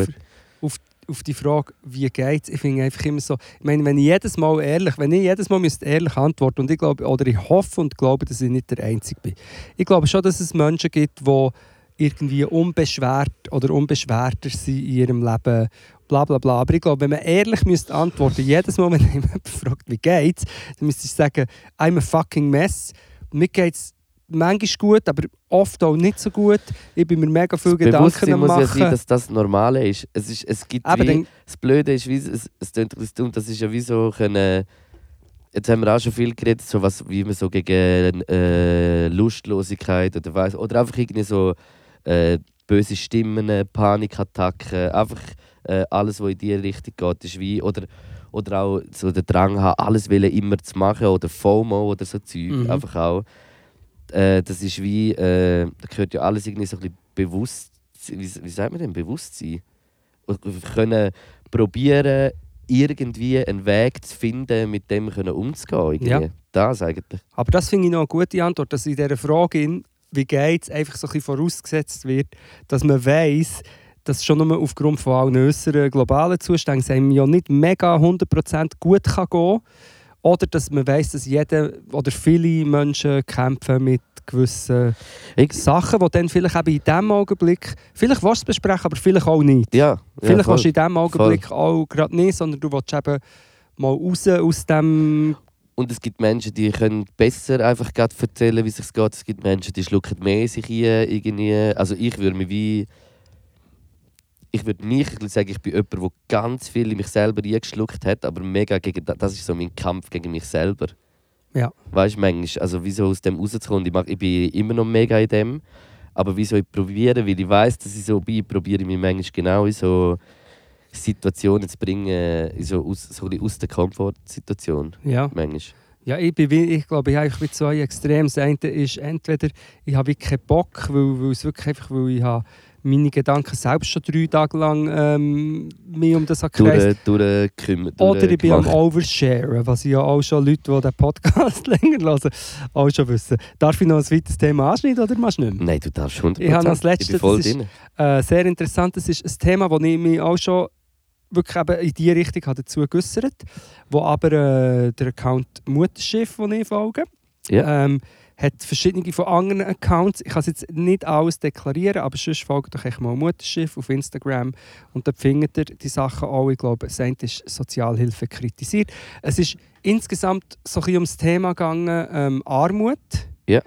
auf, auf die Frage, wie geht es, ich finde einfach immer so, ich meine, wenn ich jedes Mal ehrlich, wenn ich jedes Mal müsste ehrlich antworten und ich glaube, oder ich hoffe und glaube, dass ich nicht der Einzige bin. Ich glaube schon, dass es Menschen gibt, die irgendwie unbeschwert oder unbeschwerter sind in ihrem Leben, bla bla bla. Aber ich glaube, wenn man ehrlich müsste antworten, jedes Mal, (laughs) wenn jemand fragt, wie geht's, dann müsste ich sagen, I'm a fucking mess. Mir geht's manchmal gut, aber oft auch nicht so gut. Ich bin mir mega viel Das Gedanken am muss ja machen. sein, dass das Normale ist. Es, ist, es gibt Aber wie, dann- das Blöde ist, wie, es, es ein bisschen dumm, das ist ja wie so können, Jetzt haben wir auch schon viel geredet, so was, wie man so gegen äh, Lustlosigkeit oder weiss, oder einfach irgendwie so äh, böse Stimmen, Panikattacken, einfach äh, alles, was in diese Richtung geht, ist wie oder oder auch so der Drang haben, alles wollen immer zu machen oder FOMO oder so Zeug, Mhm. einfach auch. Äh, das ist wie, äh, da gehört ja alles irgendwie so ein bisschen bewusst, wie, wie sagt man denn, Bewusstsein? Und können probieren, irgendwie einen Weg zu finden, mit dem können umzugehen. Irgendwie. Ja. Das eigentlich. Aber das finde ich noch eine gute Antwort, dass in dieser Frage, wie geht es, einfach so ein bisschen vorausgesetzt wird, dass man weiß, dass schon nur aufgrund von allen äußeren globalen Zuständen es einem ja nicht mega 100% gut kann gehen Oder dass man weiß, dass jeder oder viele Menschen kämpfen mit gewissen Ich, Sachen, die dann vielleicht eben in diesem Augenblick, vielleicht willst du es besprechen, aber vielleicht auch nicht. ja, ja, Vielleicht voll. willst du in diesem Augenblick auch gerade nicht, sondern du willst eben mal raus aus dem Und es gibt Menschen, die können besser einfach gerade erzählen, wie es sich geht. Es gibt Menschen, die schlucken mehr sich ein. Irgendwie. Also ich würde mich wie... Ich würde nicht sagen, ich bin jemand, der ganz viel in mich selber eingeschluckt hat, aber mega gegen das, das ist so mein Kampf gegen mich selber. Ja. Weißt du, manchmal, also wieso aus dem rauszukommen, ich, mach, ich bin immer noch mega in dem, aber wieso ich probiere, weil ich weiß, dass ich so bin, probiere ich mich manchmal genau in so Situationen zu bringen, in so aus, so aus der Komfortsituation, ja. manchmal. Ja, ich, bin, ich glaube, ich habe zwei Extreme. Das eine ist entweder, ich habe wirklich keinen Bock, weil, weil es wirklich einfach, weil ich habe meine Gedanken selbst schon drei Tage lang ähm, mich um das gekreist. durch, durchgekümmert. Oder ich bin am. Oversharen, was ja auch schon Leute, die den Podcast (laughs) länger hören, auch schon wissen. Darf ich noch ein weiteres Thema anschneiden oder machst du nicht mehr? Nein, du darfst 100%. Ich habe noch das Letzte, Ich bin voll das ist-. Äh, sehr interessant. Das ist ein Thema, das ich mich auch schon wirklich eben in diese Richtung habe dazu geäussert wo aber äh, der Account Mutterschiff, den ich folge, Ja. ähm, hat verschiedene von anderen Accounts. Ich kann es jetzt nicht alles deklarieren, aber sonst folgt doch echt mal Mutterschiff auf Instagram und dort findet ihr die Sachen auch. Ich glaube, das eine ist Sozialhilfe kritisiert. Es ist insgesamt so ein bisschen ums Thema gegangen, ähm, Armut. Ja.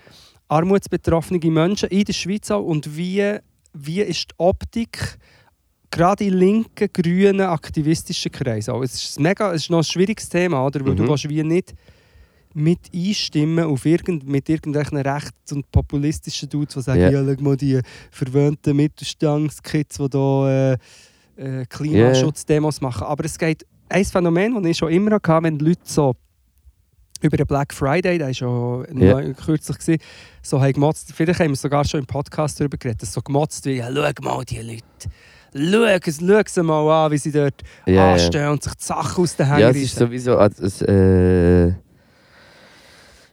Armutsbetroffene Menschen in der Schweiz auch und wie, wie ist die Optik gerade in linken, grünen, aktivistischen Kreisen. auch. Es ist, mega, es ist noch ein schwieriges Thema, oder? weil du Mhm. willst wie nicht mit einstimmen auf irgend, mit irgendwelchen rechts- und populistischen Dudes, die sagen, Ja. ja, schau mal die verwöhnten Mittelstandskids, die da äh, äh, Klimaschutzdemos machen. Aber es geht, ein Phänomen, das ich schon immer hatte, wenn Leute so über den Black Friday, der war schon neu- kürzlich, gewesen, so haben gemotzt, vielleicht haben wir sogar schon im Podcast darüber geredet, dass so gemotzt wie, ja, schau mal die Leute, schau, sie mal an, wie sie dort ja. anstehen und sich die Sachen aus den Händen Ja, es ist sowieso als, äh,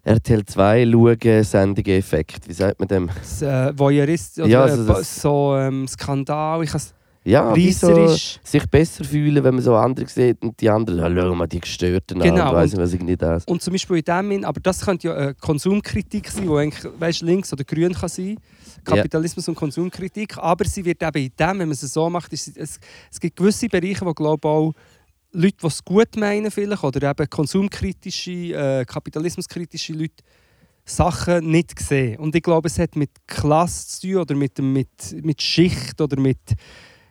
RTL 2 schauen, Sendungen Effekt. Wie sagt man dem? das, äh, Voyeurist, oder Ja, äh, also das- so ähm, Skandal, ich kann Ja, so sich besser fühlen, wenn man so andere sieht und die anderen, ja, schau mal, die Gestörten an, Genau, und weiss und- nicht, was irgendwie das. Und zum Beispiel in dem, Sinn- aber das könnte ja eine Konsumkritik sein, die eigentlich weißt, links oder grün kann sein. Kapitalismus und Konsumkritik. Aber sie wird eben in dem, wenn man es so macht, ist, es, es gibt gewisse Bereiche, wo glaube auch Leute, die es gut meinen vielleicht, oder eben konsumkritische, äh, kapitalismuskritische Leute, Sachen nicht sehen. Und ich glaube, es hat mit Klasse zu tun oder mit, mit, mit Schicht oder mit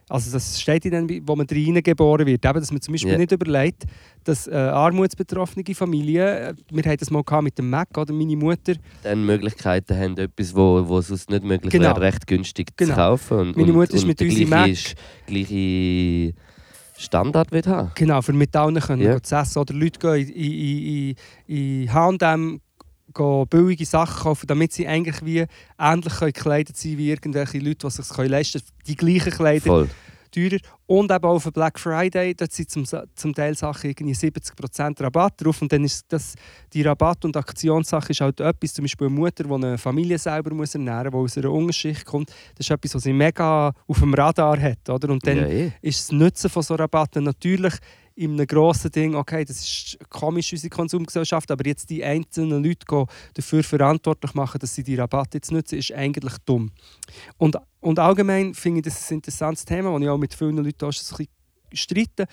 also das steht in dem, wo man reingeboren wird. Eben, dass man zum Beispiel Ja. nicht überlegt, dass äh, armutsbetroffene Familien, wir hatten das mal mit dem Mac, oder meine Mutter, Dann Möglichkeiten haben, etwas, wo, wo sonst nicht möglich Genau. wäre, recht günstig Genau. zu kaufen. Und, Meine und, Mutter ist und mit der unserem Mac- ist- gleiche Standard will haben. Genau, für mit allen können Ja. yeah. zu essen. Oder Leute gehen in, in, in, in H&M gehen billige Sachen kaufen, damit sie eigentlich wie ähnlich können gekleidet sein wie irgendwelche Leute, die sich leisten können. Die gleichen Kleider, Voll. Teurer. Und eben auch auf den Black Friday, dort sind zum, zum Teil Sachen irgendwie 70% Rabatt drauf. Und dann ist das, die Rabatt- und Aktionssache ist halt etwas, zum Beispiel eine Mutter, die eine Familie selber muss ernähren muss, die aus einer Unterschicht kommt. Das ist etwas, was sie mega auf dem Radar hat. Oder? Und dann ja, eh. ist das Nutzen von so Rabatten natürlich in einem grossen Ding, okay, das ist komisch, unsere Konsumgesellschaft, aber jetzt die einzelnen Leute dafür verantwortlich machen, dass sie die Rabatte jetzt nutzen, ist eigentlich dumm. Und, und allgemein finde ich das ein interessantes Thema, das ich auch mit vielen Leuten auch schon ein bisschen streite.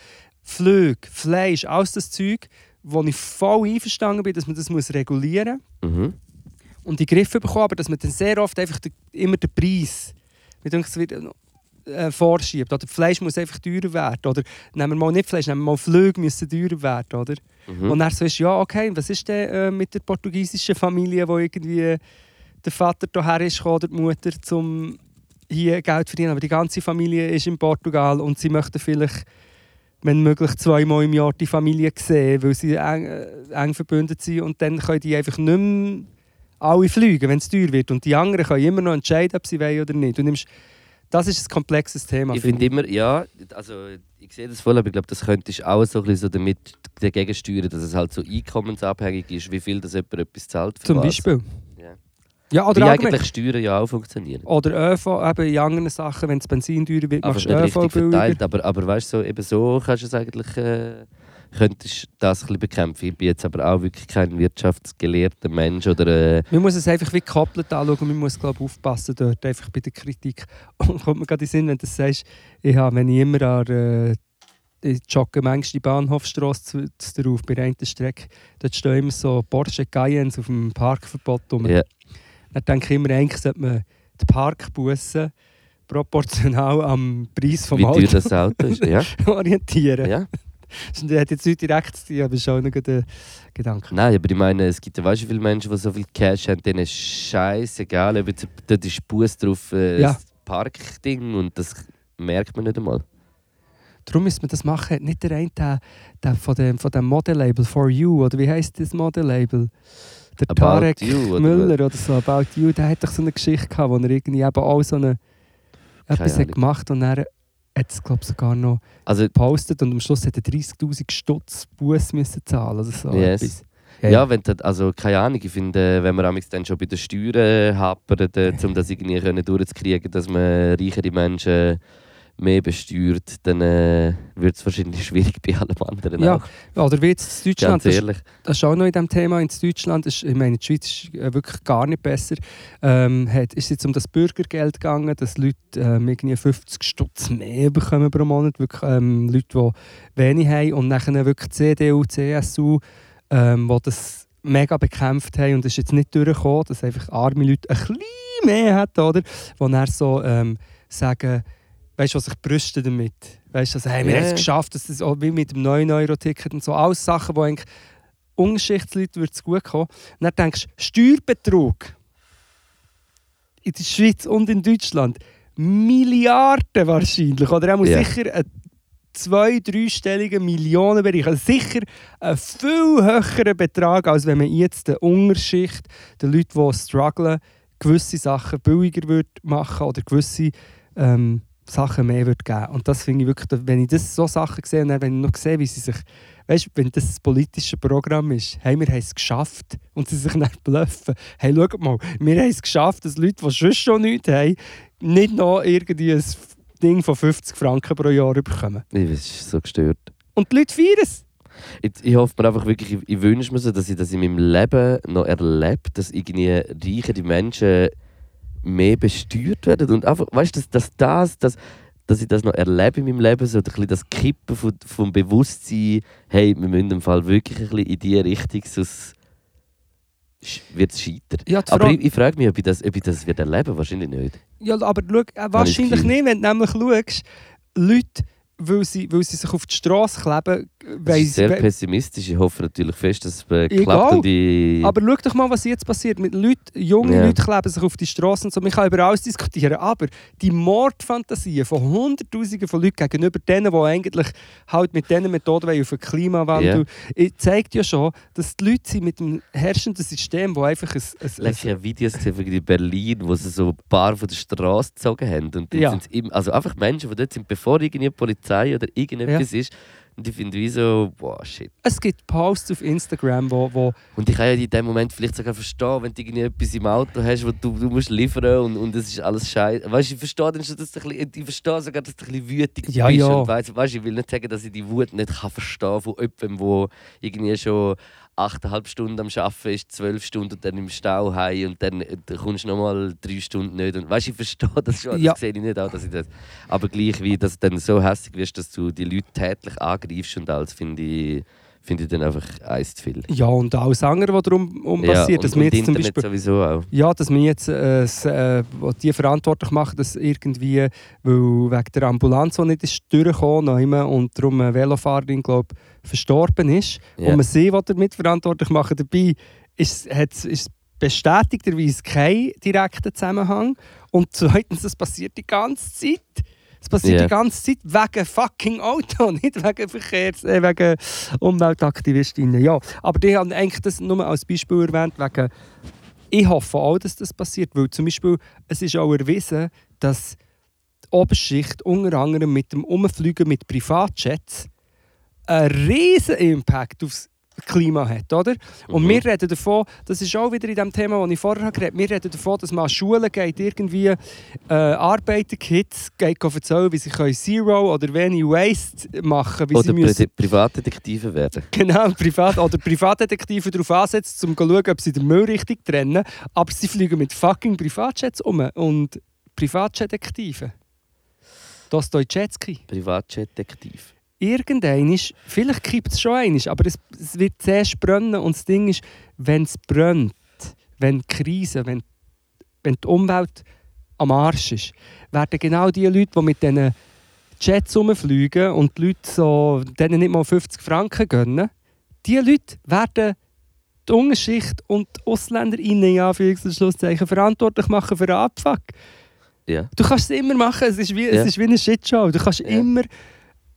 Flüge, Fleisch, alles das Zeug, wo ich voll einverstanden bin, dass man das muss regulieren muss Mhm. und die Griffe bekommen, aber dass man dann sehr oft einfach den, immer den Preis mir denke, es wird äh, vorschiebt. Oder Fleisch muss einfach teurer werden. Oder nehmen wir mal nicht Fleisch, nehmen wir mal Flüge müssen teurer werden. Oder? Mhm. Und dann so ist ja, okay, was ist denn äh, mit der portugiesischen Familie, wo irgendwie der Vater hierher ist oder die Mutter, um hier Geld verdienen. Aber die ganze Familie ist in Portugal und sie möchten vielleicht, wenn möglich, zweimal im Jahr die Familie sehen, weil sie eng, äh, eng verbunden sind. Und dann können die einfach nicht mehr alle fliegen, wenn es teuer wird. Und die anderen können immer noch entscheiden, ob sie wollen oder nicht. Du nimmst, das ist ein komplexes Thema. Ich finde immer, ja, also ich sehe das voll, aber ich glaube, das könntest auch so ein bisschen so damit dagegen steuern, dass es halt so einkommensabhängig ist, wie viel das jemand etwas zahlt. Zum was. Beispiel. Ja. Wie oder allgemein. eigentlich Steuern ja auch funktionieren. Oder ÖV, eben in anderen Sachen, wenn das Benzin teurer wird, Einfach machst du ÖV verteilt, aber, aber weißt du, so, eben so kannst du es eigentlich, äh, könntest das ein bisschen bekämpfen. Ich bin jetzt aber auch wirklich kein wirtschaftsgelehrter Mensch oder äh, Man muss es einfach wie gekoppelt anschauen und man muss glaub, aufpassen dort, einfach bei der Kritik. (laughs) Und kommt mir gerade in den Sinn, wenn du sagst, ich habe, wenn ich immer an äh, ich jogge manchmal die Bahnhofstrasse drauf, bei der einen Strecke, dort stehen immer so Porsche Cayennes auf dem Parkverbot rum. Ja. Dann denke ich immer, eigentlich sollte man die Parkbussen proportional am Preis vom wie Auto das Auto ist. Ja. (laughs) orientieren. ja. Das hat jetzt nicht direkt zu tun, aber schon noch ein Gedanke. Nein, aber ich meine, es gibt ja weißt du, viele Menschen, die so viel Cash haben, denen ist scheißegal, ob jetzt, dort ist Bus drauf, äh, Ja. das Parkding und das merkt man nicht einmal. Darum müsste man das machen. Nicht der eine der, der von dem, von dem Modelabel For You, oder wie heisst das Modelabel? Der About Tarek You, oder Müller oder so, About You, der hat doch so eine Geschichte gehabt, wo er irgendwie eben auch so eine, etwas hat gemacht und er hat es, glaube sogar noch Also, gepostet und am Schluss hat er 30'000 Stutz Buß müssen zahlen oder so. Yes. etwas. ja, wenn das, also keine Ahnung, ich finde, äh, wenn man amigs dann schon bei den Steuern hapert, äh, um das irgendwie können durchzukriegen, dass man reichere Menschen mehr besteuert, dann äh, wird es wahrscheinlich schwierig bei allem anderen Ja, auch. Oder wie jetzt in Deutschland, Ganz das, ehrlich. das ist auch noch in diesem Thema, in Deutschland, ist, ich meine, die Schweiz ist äh, wirklich gar nicht besser, ähm, hat, ist jetzt um das Bürgergeld gegangen, dass Leute ähm, irgendwie 50 Stutz mehr bekommen pro Monat, wirklich ähm, Leute, die wenig haben und nachher wirklich CDU, CSU, ähm, die das mega bekämpft haben und es ist jetzt nicht durchgekommen, dass einfach arme Leute ein bisschen mehr haben, oder? Die dann so ähm, sagen, weißt du, was sich brüsten damit? Weißt du, also, hey, wir haben es geschafft, dass das auch wie mit dem 9-Euro-Ticket und so, alles Sachen, die eigentlich Ungeschichtsleuten wird es gut kommen. Und dann denkst du, Steuerbetrug in der Schweiz und in Deutschland Milliarden wahrscheinlich. Oder auch Ja. sicher ein zwei-, dreistelligen Millionenbereich. Also sicher ein viel höherer Betrag, als wenn man jetzt der Unterschicht, den Leuten, die strugglen, gewisse Sachen billiger würde machen oder gewisse ähm, Sachen mehr würde geben. Und das finde ich wirklich, wenn ich das so Sachen sehe und dann, wenn ich noch sehe, wie sie sich, weißt du, wenn das das politische Programm ist, hey, wir haben es geschafft und sie sich (laughs) dann bluffen. Hey, schau mal, wir haben es geschafft, dass Leute, die sonst schon nichts haben, nicht noch irgendwie ein Ding von 50 Franken pro Jahr bekommen. Ich bin so gestört. Und die Leute feiern es. Ich, ich hoffe mir einfach wirklich, ich, ich wünsche mir so, dass ich das in meinem Leben noch erlebe, dass irgendwie reichere Menschen mehr besteuert werden. Und einfach, weißt du, dass, dass, das, dass, dass ich das noch erlebe in meinem Leben, so ein bisschen das Kippen von, vom Bewusstsein, hey, wir müssen im Fall wirklich ein bisschen in die Richtung, sonst wird es scheitern. Ja, Aber ich, ich frage mich, ob ich das, ob ich das wird erleben Wahrscheinlich nicht. Ja, aber schau, äh, wahrscheinlich nicht, wenn du nämlich schaust, Leute weil sie, weil sie sich auf die Straße kleben, ist sehr pessimistisch. Ich hoffe natürlich fest, dass es klappt. Und Aber schau doch mal, was jetzt passiert. Mit Leuten, junge Ja. Leute kleben sich auf die Straßen und so. Man kann über alles diskutieren. Aber die Mordfantasien von Hunderttausenden von Leuten gegenüber denen, die eigentlich halt mit diesen Methoden auf den Klimawandel, yeah. zeigt ja schon, dass die Leute sind mit dem herrschenden System, wo einfach ein, ein, ein Ich habe Videos gesehen in Berlin, wo sie so ein paar von der Straße gezogen haben. Und Ja. sind's im, also einfach Menschen, die dort sind, bevor irgendwie die Polizei oder irgendetwas ist. Und ich finde wie so, wow, shit. es gibt Posts auf Instagram, wo, wo Und ich kann ja in dem Moment vielleicht sogar verstehen, wenn du irgendwie etwas im Auto hast, wo du, du musst liefern und, und es ist alles scheiße. Weißt du, ich verstehe dann schon, dass du ein bisschen, ich verstehe sogar, dass du ein bisschen wütig Ja, bist. ja. Und weißt, weißt, ich will nicht sagen, dass ich die Wut nicht kann verstehen von jemandem, der irgendwie schon 8,5 Stunden am Arbeiten ist, 12 Stunden und dann im Stau heim und dann, äh, dann kommst du nochmal 3 Stunden nicht. Und weißt, ich verstehe das schon, Ja. das sehe ich nicht auch, dass ich das... Aber gleich wie, dass du dann so hässlich wirst, dass du die Leute tätlich angreifst und alles, finde ich, finde ich dann einfach eins zu viel. ja, und alles andere, was darum um passiert, und, dass wir und jetzt zum Internet Beispiel sowieso auch. Ja, dass wir jetzt äh, äh, die verantwortlich machen, dass irgendwie, weil wegen der Ambulanz, die nicht ist durchgekommen noch immer, und darum eine Velofahrerin, glaube verstorben ist. Ja. Und man sie will damit verantwortlich machen. Dabei ist, ist bestätigterweise kein direkter Zusammenhang. Und (laughs) zweitens, das passiert die ganze Zeit. Es passiert Ja. die ganze Zeit wegen fucking Auto, (laughs) nicht wegen Verkehrs-, äh, wegen Umweltaktivistinnen. Ja, aber die haben eigentlich das nur als Beispiel erwähnt, wegen ich hoffe auch, dass das passiert, weil zum Beispiel es ist auch erwiesen, dass die Oberschicht unter anderem mit dem Umfliegen mit Privatjets einen riesen Impact aufs Klima hat, oder? Und Mhm. wir reden davon, das ist auch wieder in dem Thema, das ich vorher geredet habe, wir reden davon, dass man an Schulen geht, irgendwie äh, Arbeiterkids geht erzählen, wie sie können Zero oder wenig Waste machen wie sie Oder müssen Pri Privatdetektive werden. Genau, privat, oder Privatdetektive darauf ansetzen, um zu schauen, ob sie den Müll richtig trennen. Aber sie fliegen mit fucking Privatjets um. Und Privatdetektive. Dostoevsky. Privatdetektiv. Irgendein ist, vielleicht kippt es schon einiges, aber es, es wird zuerst brennen. Und das Ding ist, wenn es brennt, wenn die Krise, wenn, wenn die Umwelt am Arsch ist, werden genau die Leute, die mit diesen Jets rumfliegen und die Leute so, denen nicht mal 50 Franken gönnen, die Leute werden die Unterschicht und die AusländerInnen in Anführungs- und Schlusszeichen verantwortlich machen für den Abfuck. Ja. Du kannst es immer machen, es ist wie, Ja. es ist wie eine Shitshow. Du kannst Ja. immer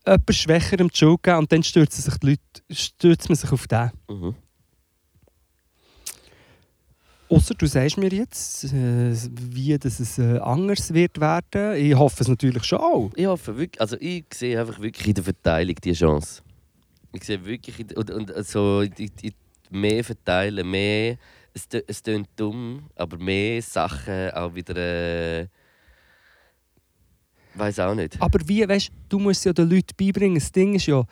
jemand Schwächerem die Schuld geben und dann stürzen sich die Leute, stürzt man sich auf den. Mhm. Außer du sagst mir jetzt, äh, wie das es äh, anders wird werden. Ich hoffe es natürlich schon auch. Ich hoffe wirklich, also ich sehe einfach wirklich in der Verteilung die Chance. Ich sehe wirklich, in, und, und also in, in mehr verteilen, mehr, es, es klingt dumm, aber mehr Sachen auch wieder, äh, weiß auch nicht. Aber wie, weißt du, musst ja den Leuten beibringen. Das Ding ist ja,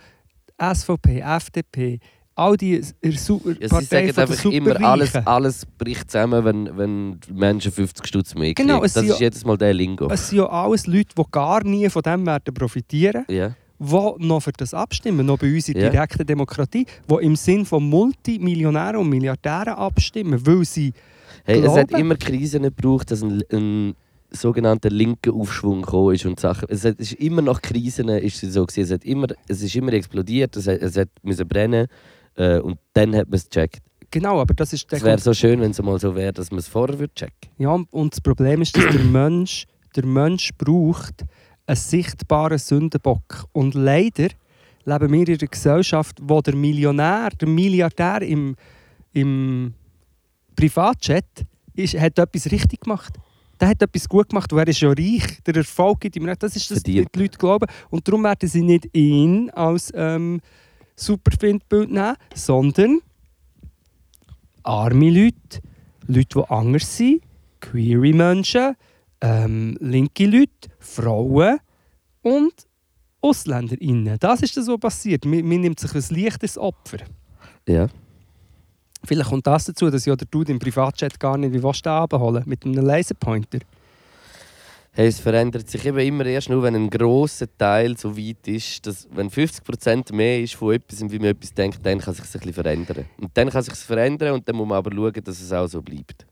SVP, FDP, all die Super Ja, sie sagen einfach immer, alles, alles bricht zusammen, wenn, wenn Menschen 50 Stutz mehr kriegen. Genau, das ist ja- jedes Mal der Lingo. Es sind ja alles Leute, die gar nie von dem werden profitieren ja. die noch für das abstimmen, noch bei uns in Ja. direkter Demokratie, die im Sinn von Multimillionären und Milliardären abstimmen, weil sie Hey, es hat Glauben? immer Krisen gebraucht, dass ein, ein sogenannter linker Aufschwung gekommen ist und Sachen. Es hat, ist immer nach Krisen ist es so gewesen. Es hat immer, es ist immer explodiert. Es hat, es hat müssen brennen äh, und dann hat man es gecheckt. genau, aber das ist der Es wäre so schön, wenn es mal so wäre, dass man es vorher würde checken. Ja, und das Problem ist, dass der Mensch, der Mensch braucht einen sichtbaren Sündenbock. Und leider leben wir in einer Gesellschaft, wo der Millionär, der Milliardär im, im Privatjet ist, hat etwas richtig gemacht. Der hat etwas gut gemacht er ist ja reich. Der Erfolg gibt ihm recht. Das ist das, was die. Leute glauben. Und darum werden sie nicht ihn als ähm, Superfindbild nehmen, sondern arme Leute, Leute, die anders sind, queere Menschen, ähm, linke Leute, Frauen und AusländerInnen. Das ist das, was passiert. Man, man nimmt sich ein leichtes Opfer. Ja. Vielleicht kommt das dazu, dass ja der Dude im Privatchat gar nicht wie willst du abholen mit einem Laserpointer. Hey, es verändert sich eben immer erst nur, wenn ein grosser Teil so weit ist, dass wenn 50% mehr ist von etwas, wie man etwas denkt, dann kann es sich ein bisschen verändern. Und dann kann es sich verändern und dann muss man aber schauen, dass es auch so bleibt.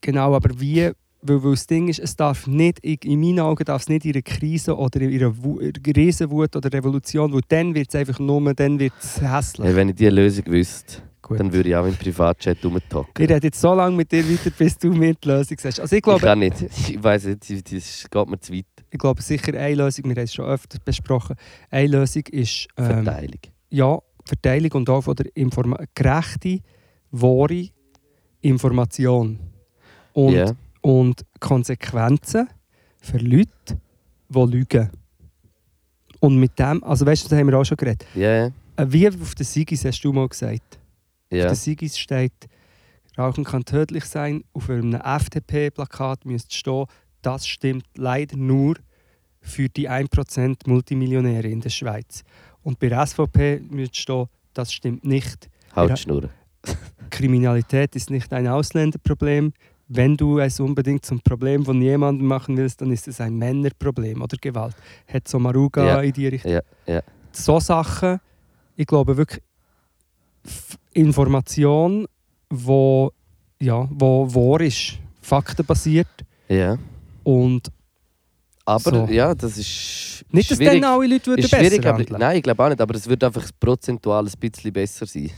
Genau, aber wie, weil, weil das Ding ist, es darf nicht, in in meinen Augen darf es nicht in einer Krise oder in einer Wu- Riesenwut oder Revolution, weil dann wird es einfach nur, dann wird es hässlich. Hey, wenn ich diese Lösung wüsste, Gut. dann würde ich auch im Privatchat rumtalken. Ich rede jetzt so lange mit dir weiter, bis du mir die Lösung sagst. Also ich Ich glaube, kann nicht. Ich weiß nicht, das- das geht mir zu weit. ich glaube sicher eine Lösung, wir haben es schon öfter besprochen, eine Lösung ist ähm, Verteilung. ja, Verteilung und auch von der Informa gerechte, wahre Information. Und, Ja. und Konsequenzen für Leute, die lügen. Und mit dem, also weißt du, da haben wir auch schon geredet. Ja, ja. Äh, Wie auf der Sigis hast du mal gesagt. Auf ja. der Sigis steht, Rauchen kann tödlich sein. Auf einem FDP-Plakat müsste stehen, das stimmt leider nur für die 1% Multimillionäre in der Schweiz. Und bei der SVP müsste stehen, das stimmt nicht. Schnurren. (laughs) Kriminalität ist nicht ein Ausländerproblem. Wenn du es unbedingt zum Problem von jemandem machen willst, dann ist es ein Männerproblem oder Gewalt. Hat so Maruga Ja. in die Richtung. Ja, ja. So Sachen, ich glaube wirklich Information, wo ja, wo wahr ist, faktenbasiert Ja. und Aber So. ja, das ist nicht, dass schwierig. dann alle Leute würden besser aber, nein, ich glaube auch nicht, aber es wird einfach prozentual ein bisschen besser sein.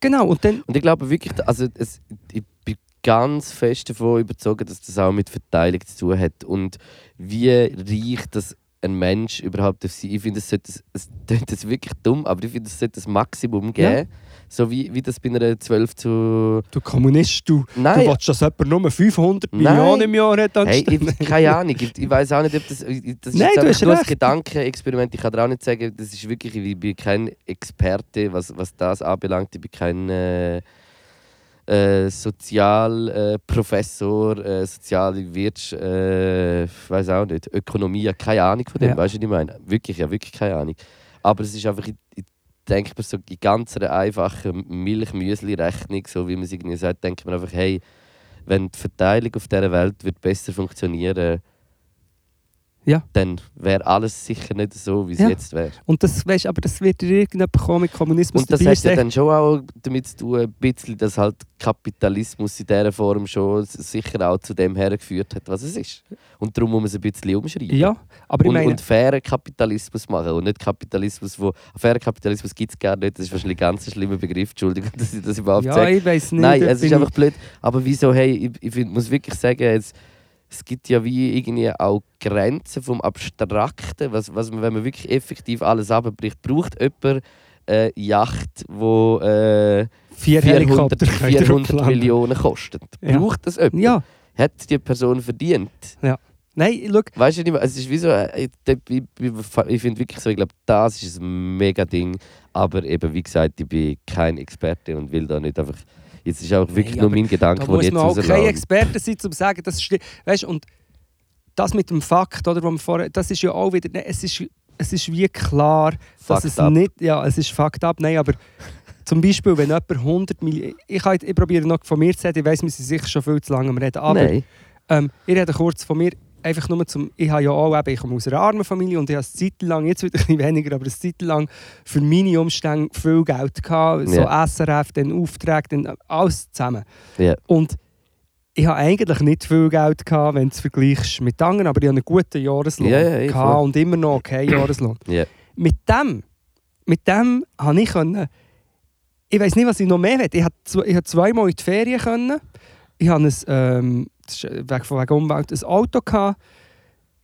Genau, und dann Und ich glaube wirklich, also es, ich bin ganz fest davon überzeugt, dass das auch mit Verteilung zu tun hat. Und wie reich das ein Mensch überhaupt darf sein. Ich finde, es sollte, es klingt jetzt wirklich dumm, aber ich finde, es sollte ein Maximum geben. So wie, wie das bei einer 12 zu... du Kommunist, du, du willst, dass jemand nur 500 Nein. Millionen im Jahr hat Hey, ich, keine (laughs) Ahnung, ich, ich weiß auch nicht, ob das. das ist Nein, du hast nur ein recht. Gedankenexperiment. Ich kann dir auch nicht sagen, das ist wirklich, ich bin kein Experte, was, was das anbelangt. Ich bin kein äh, äh, Sozialprofessor, äh, äh, soziale Wirtschaft, äh, ich weiß auch nicht, Ökonomie, keine Ahnung von dem, Ja. weißt du, was ich meine? Wirklich, ja, wirklich keine Ahnung. Aber es ist einfach, ich, denke mir so, in ganz einer einfachen Milch-Müsli-Rechnung, so wie man es irgendwie sagt, denkt man einfach, hey, wenn die Verteilung auf dieser Welt wird besser funktionieren Ja. dann wäre alles sicher nicht so, wie es Ja. jetzt wäre. Und das, weißt, aber das wird dir irgendjemand kommen mit Kommunismus Und das dabei hat ja dann schon auch damit zu tun, ein bisschen, dass halt Kapitalismus in dieser Form schon s- sicher auch zu dem hergeführt hat, was es ist. Und darum muss man es ein bisschen umschreiben. Ja, aber ich und, meine, und fairen Kapitalismus machen und nicht Kapitalismus, wo fairen Kapitalismus gibt es gar nicht. Das ist wahrscheinlich ein ganz schlimmer Begriff. Entschuldigung, (laughs) dass ich das überhaupt ja, sage. ich weiß nicht. Nein, es ist bin einfach blöd. Aber wieso, hey, ich, ich find, muss wirklich sagen, es, es gibt ja wie irgendwie auch Grenzen vom Abstrakten, was, was man, wenn man wirklich effektiv alles abbricht, braucht jemand eine Yacht, die äh, vier 400, Helikopter (laughs) können 400 drauflanden. Millionen kostet. Ja. Braucht das jemand? Ja, Hat die Person verdient? nein, schau, Weißt du nicht mehr, es ist wie so, äh, ich, ich, ich, ich finde wirklich so, ich glaube, das ist ein mega Ding. Aber eben, wie gesagt, ich bin kein Experte und will da nicht einfach. Jetzt ist auch wirklich Nein, nur mein Gedanke, da den muss ich jetzt man auch kein rauslasse. Experte sein, um zu sagen, das ist, weißt, und das mit dem Fakt, oder, wo man vorher, das ist ja auch wieder, nein, es ist, es ist wie klar, dass Fucked es up. nicht, ja, es ist fucked up, nein, aber zum Beispiel, wenn jemand 100 Millionen, ich, ich probiere noch von mir zu reden, ich weiss, wir sind sicher schon viel zu lange am Reden, aber Nein. ähm, ich rede kurz von mir, einfach nur zum, ich habe ja auch, eben, ich komme aus einer armen Familie und ich habe eine Zeit lang, jetzt wieder ein bisschen weniger, aber eine Zeit lang für meine Umstände viel Geld gehabt, so SRF, dann Aufträge, dann alles zusammen. Ja. Und ich habe eigentlich nicht viel Geld gehabt, wenn du es vergleichst mit anderen, aber ich hatte einen guten Jahreslohn Ja, ja, ich gehabt und immer noch okay (clears throat) Jahreslohn. Ja. Mit dem, mit dem habe ich können, ich weiß nicht, was ich noch mehr will. Ich habe habe zweimal in die Ferien können. Ich habe ein, ähm, wegen, wegen Umwelt, ein Auto gehabt.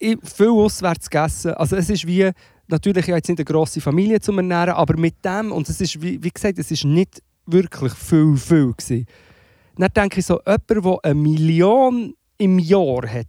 Viel auswärts gegessen. Also es ist wie, natürlich ich habe jetzt nicht eine grosse Familie zu ernähren, aber mit dem, und es ist, wie, wie gesagt, es ist nicht wirklich viel, viel gewesen. Dann denke ich so, jemand, der eine Million im Jahr hat,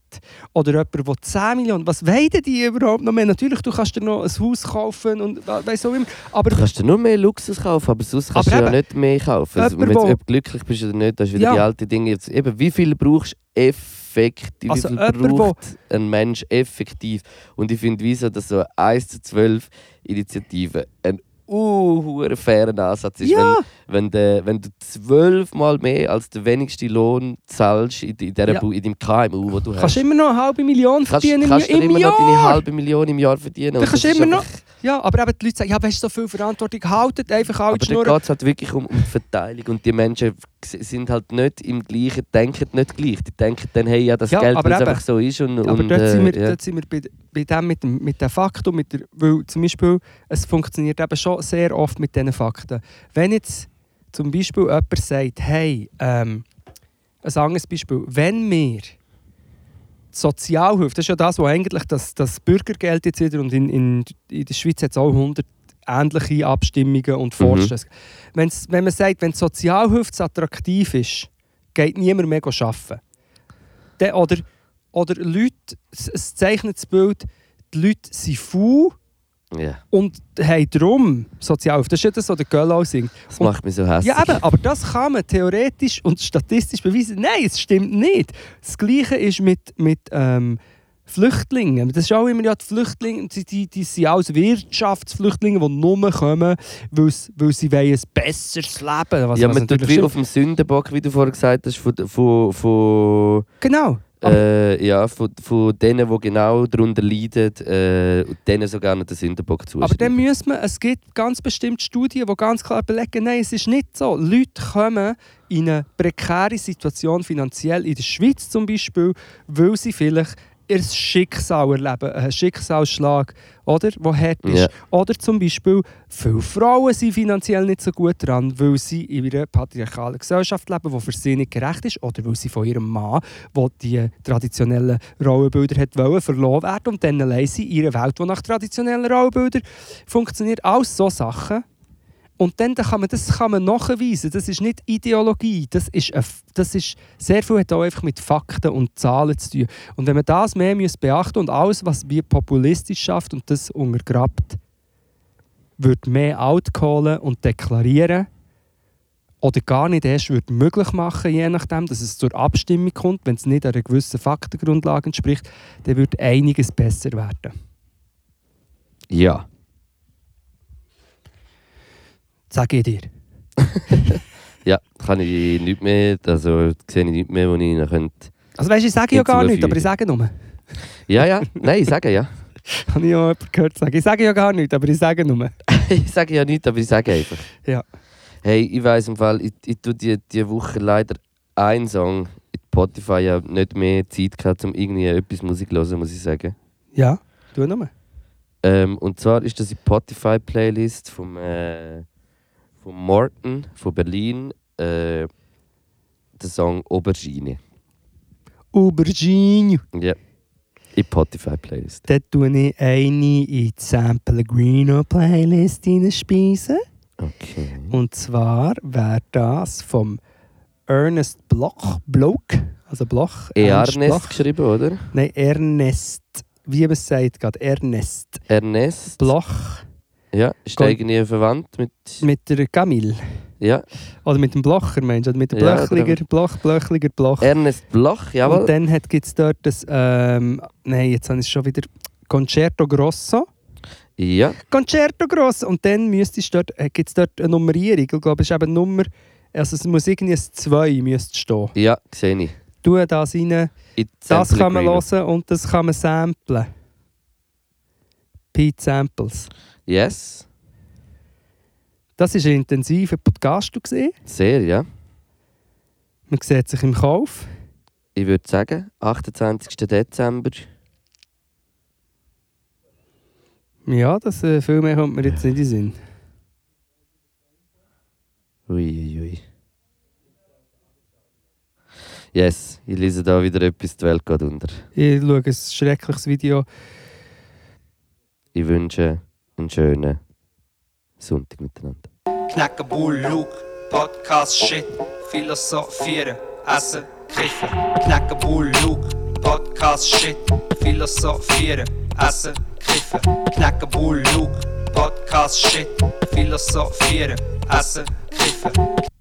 oder jemand, der 10 Millionen, was wollen die überhaupt noch mehr? Natürlich, du kannst dir noch ein Haus kaufen und weiss auch immer, aber Du kannst dir nur mehr Luxus kaufen, aber sonst kannst Aber du ja nicht mehr kaufen. Also, wenn du ob du glücklich bist oder nicht, das ist wieder Ja. die alte Dinge. Jetzt, eben, wie viel brauchst du effektiv? Also wie viel jemand, braucht ein Mensch effektiv? Und ich finde, wieso, dass so 1 zu 12 Initiative ein uh, fairen Ansatz ist. ja, Wenn, wenn, de, wenn du zwölfmal mehr als den wenigsten Lohn zahlst in, in, dieser Ja. In deinem KMU, wo du kannst hast, immer noch eine halbe Million kannst, verdienen kannst du im, immer Jahr. noch deine halbe Million im Jahr verdienen. Du kannst immer noch- Ja, aber eben die Leute sagen, ja, weißt du, so viel Verantwortung, haltet einfach alle Aber da geht es halt wirklich um, um die Verteilung und die Menschen sind halt nicht im gleichen, denken nicht gleich. Die denken dann, hey, ja, das Ja, Geld, weil es einfach so ist und, Aber und dort, sind wir, äh, ja. dort sind wir bei, bei dem mit dem, mit dem Faktum, mit der, weil zum Beispiel, es funktioniert eben schon sehr oft mit diesen Fakten. Wenn jetzt zum Beispiel jemand sagt, hey, ähm, ein anderes Beispiel, wenn wir die Sozialhilfe, das ist ja das, was eigentlich das, das Bürgergeld jetzt wieder, und in, in, in der Schweiz hat es auch 100 ähnliche Abstimmungen und Mhm. Vorstöße. Wenn's, wenn man sagt, wenn die Sozialhilfe attraktiv ist, geht niemand mehr arbeiten. Dann, oder, oder Leute, es, es zeichnet das Bild, die Leute sind faul ja, und haben darum Sozialhilfe. Das ist ja das, was der Göll singt. das Und- macht mich so hässlich. Ja, eben, aber das kann man theoretisch und statistisch beweisen. Nein, es stimmt nicht. Das Gleiche ist mit, mit ähm, Flüchtlingen. Das ist auch immer ja, die Flüchtlinge, die, die, die sind alles Wirtschaftsflüchtlinge, die nur kommen, weil sie- weil sie wollen ein besseres Leben was, ja, man tut wie auf dem Sündenbock, wie du vorher gesagt hast, von, von, von, Genau. Äh, ja, von, von denen, die genau darunter leiden, äh, denen sogar noch den Sündenbock zu Aber dann müssen wir, es gibt ganz bestimmte Studien, die ganz klar belegen, nein, es ist nicht so. Leute kommen in eine prekäre Situation finanziell, in der Schweiz zum Beispiel, weil sie vielleicht ihr Schicksal erleben, einen Schicksalsschlag, oder, der hart ist. Ja. Oder zum Beispiel, viele Frauen sind finanziell nicht so gut dran, weil sie in einer patriarchalen Gesellschaft leben, die für sie nicht gerecht ist, oder weil sie von ihrem Mann, der die traditionellen Rollenbilder hat wollen, verloren werden und dann allein sie in einer Welt, die nach traditionellen Rollenbildern funktioniert. Alles so Sachen. Und dann kann man, das kann man nachweisen. Das ist nicht Ideologie. Das ist, das ist sehr viel hat auch einfach mit Fakten und Zahlen zu tun. Und wenn man das mehr muss beachten und alles, was wie populistisch schafft und das untergrabt, wird mehr outcallen und deklarieren oder gar nicht erst wird möglich machen, je nachdem, dass es zur Abstimmung kommt, wenn es nicht einer gewissen Faktengrundlage entspricht, dann wird einiges besser werden. Ja. Sage ich dir. (laughs) Ja, kann ich nicht mehr, also sehe ich nicht mehr, wo ich noch könnte. Also weißt du, ich sage ja gar nichts, aber ich sage nur. Ja, ja, nein, ich sage ja. (laughs) Habe ich auch jemanden gehört sagen. Ich sage ja gar nichts, aber ich sage nur. (laughs) ich sage ja nichts, aber ich sage einfach. Ja. Hey, ich weiss im Fall, ich, ich tue die, die Woche leider einen Song in Spotify ja nicht mehr Zeit gehabt, um irgendwie etwas Musik zu hören, muss ich sagen. Ja, tu nur. Ähm, und zwar ist das die Spotify-Playlist vom, äh, vom Morten von Berlin, äh, der Song Aubergine. Aubergine. Ja. In Spotify-Playlist. Dort tue ich eine in die San Pellegrino Playlist hineinspeisen. Okay. Und zwar wäre das vom Ernest Bloch. Bloch. Also Bloch. Ernst Ernest Bloch. geschrieben, oder? Nein, Ernest. Wie man es sagt gerade. Ernest. Ernest. Bloch Ja, ist der irgendwie verwandt mit. mit der Camille. Ja. Oder mit dem Blocher, meinst du? Oder mit dem Ja, Blöchliger, Bloch, Blöchliger, Bloch. Ernest Bloch, Und jawohl. dann gibt es dort das, ähm, nein, jetzt habe ich es schon wieder, Concerto Grosso. Ja. Concerto Grosso. Und dann müsstest dort, äh, gibt es dort eine Nummerierung. Ich glaube, es ist eben Nummer, also es muss irgendwie ein 2 müsste stehen. Ja, sehe ich. Tu das rein, In das kann man hören und das kann man samplen. Pete Samples. Yes. Das ist ein intensiver Podcast. Sehr, ja. Man sieht sich im Kauf. Ich würde sagen, 28. Dezember. Ja, das, äh, viel mehr kommt mir jetzt nicht in den Sinn. Uiuiui. Ui, ui. Yes, ich lese da wieder etwas, die Welt geht unter. Ich schaue ein schreckliches Video. Ich wünsche einen schönen Sonntag miteinander. Knacken Bull, Luke, Podcast, Shit, Philosophieren, Essen, Kiffen. Knacken Bull, Luke, Podcast, Shit, Philosophieren, Essen, Kiffen. Knacken Bull, Luke, Podcast, Shit, Philosophieren, Essen, Kiffen.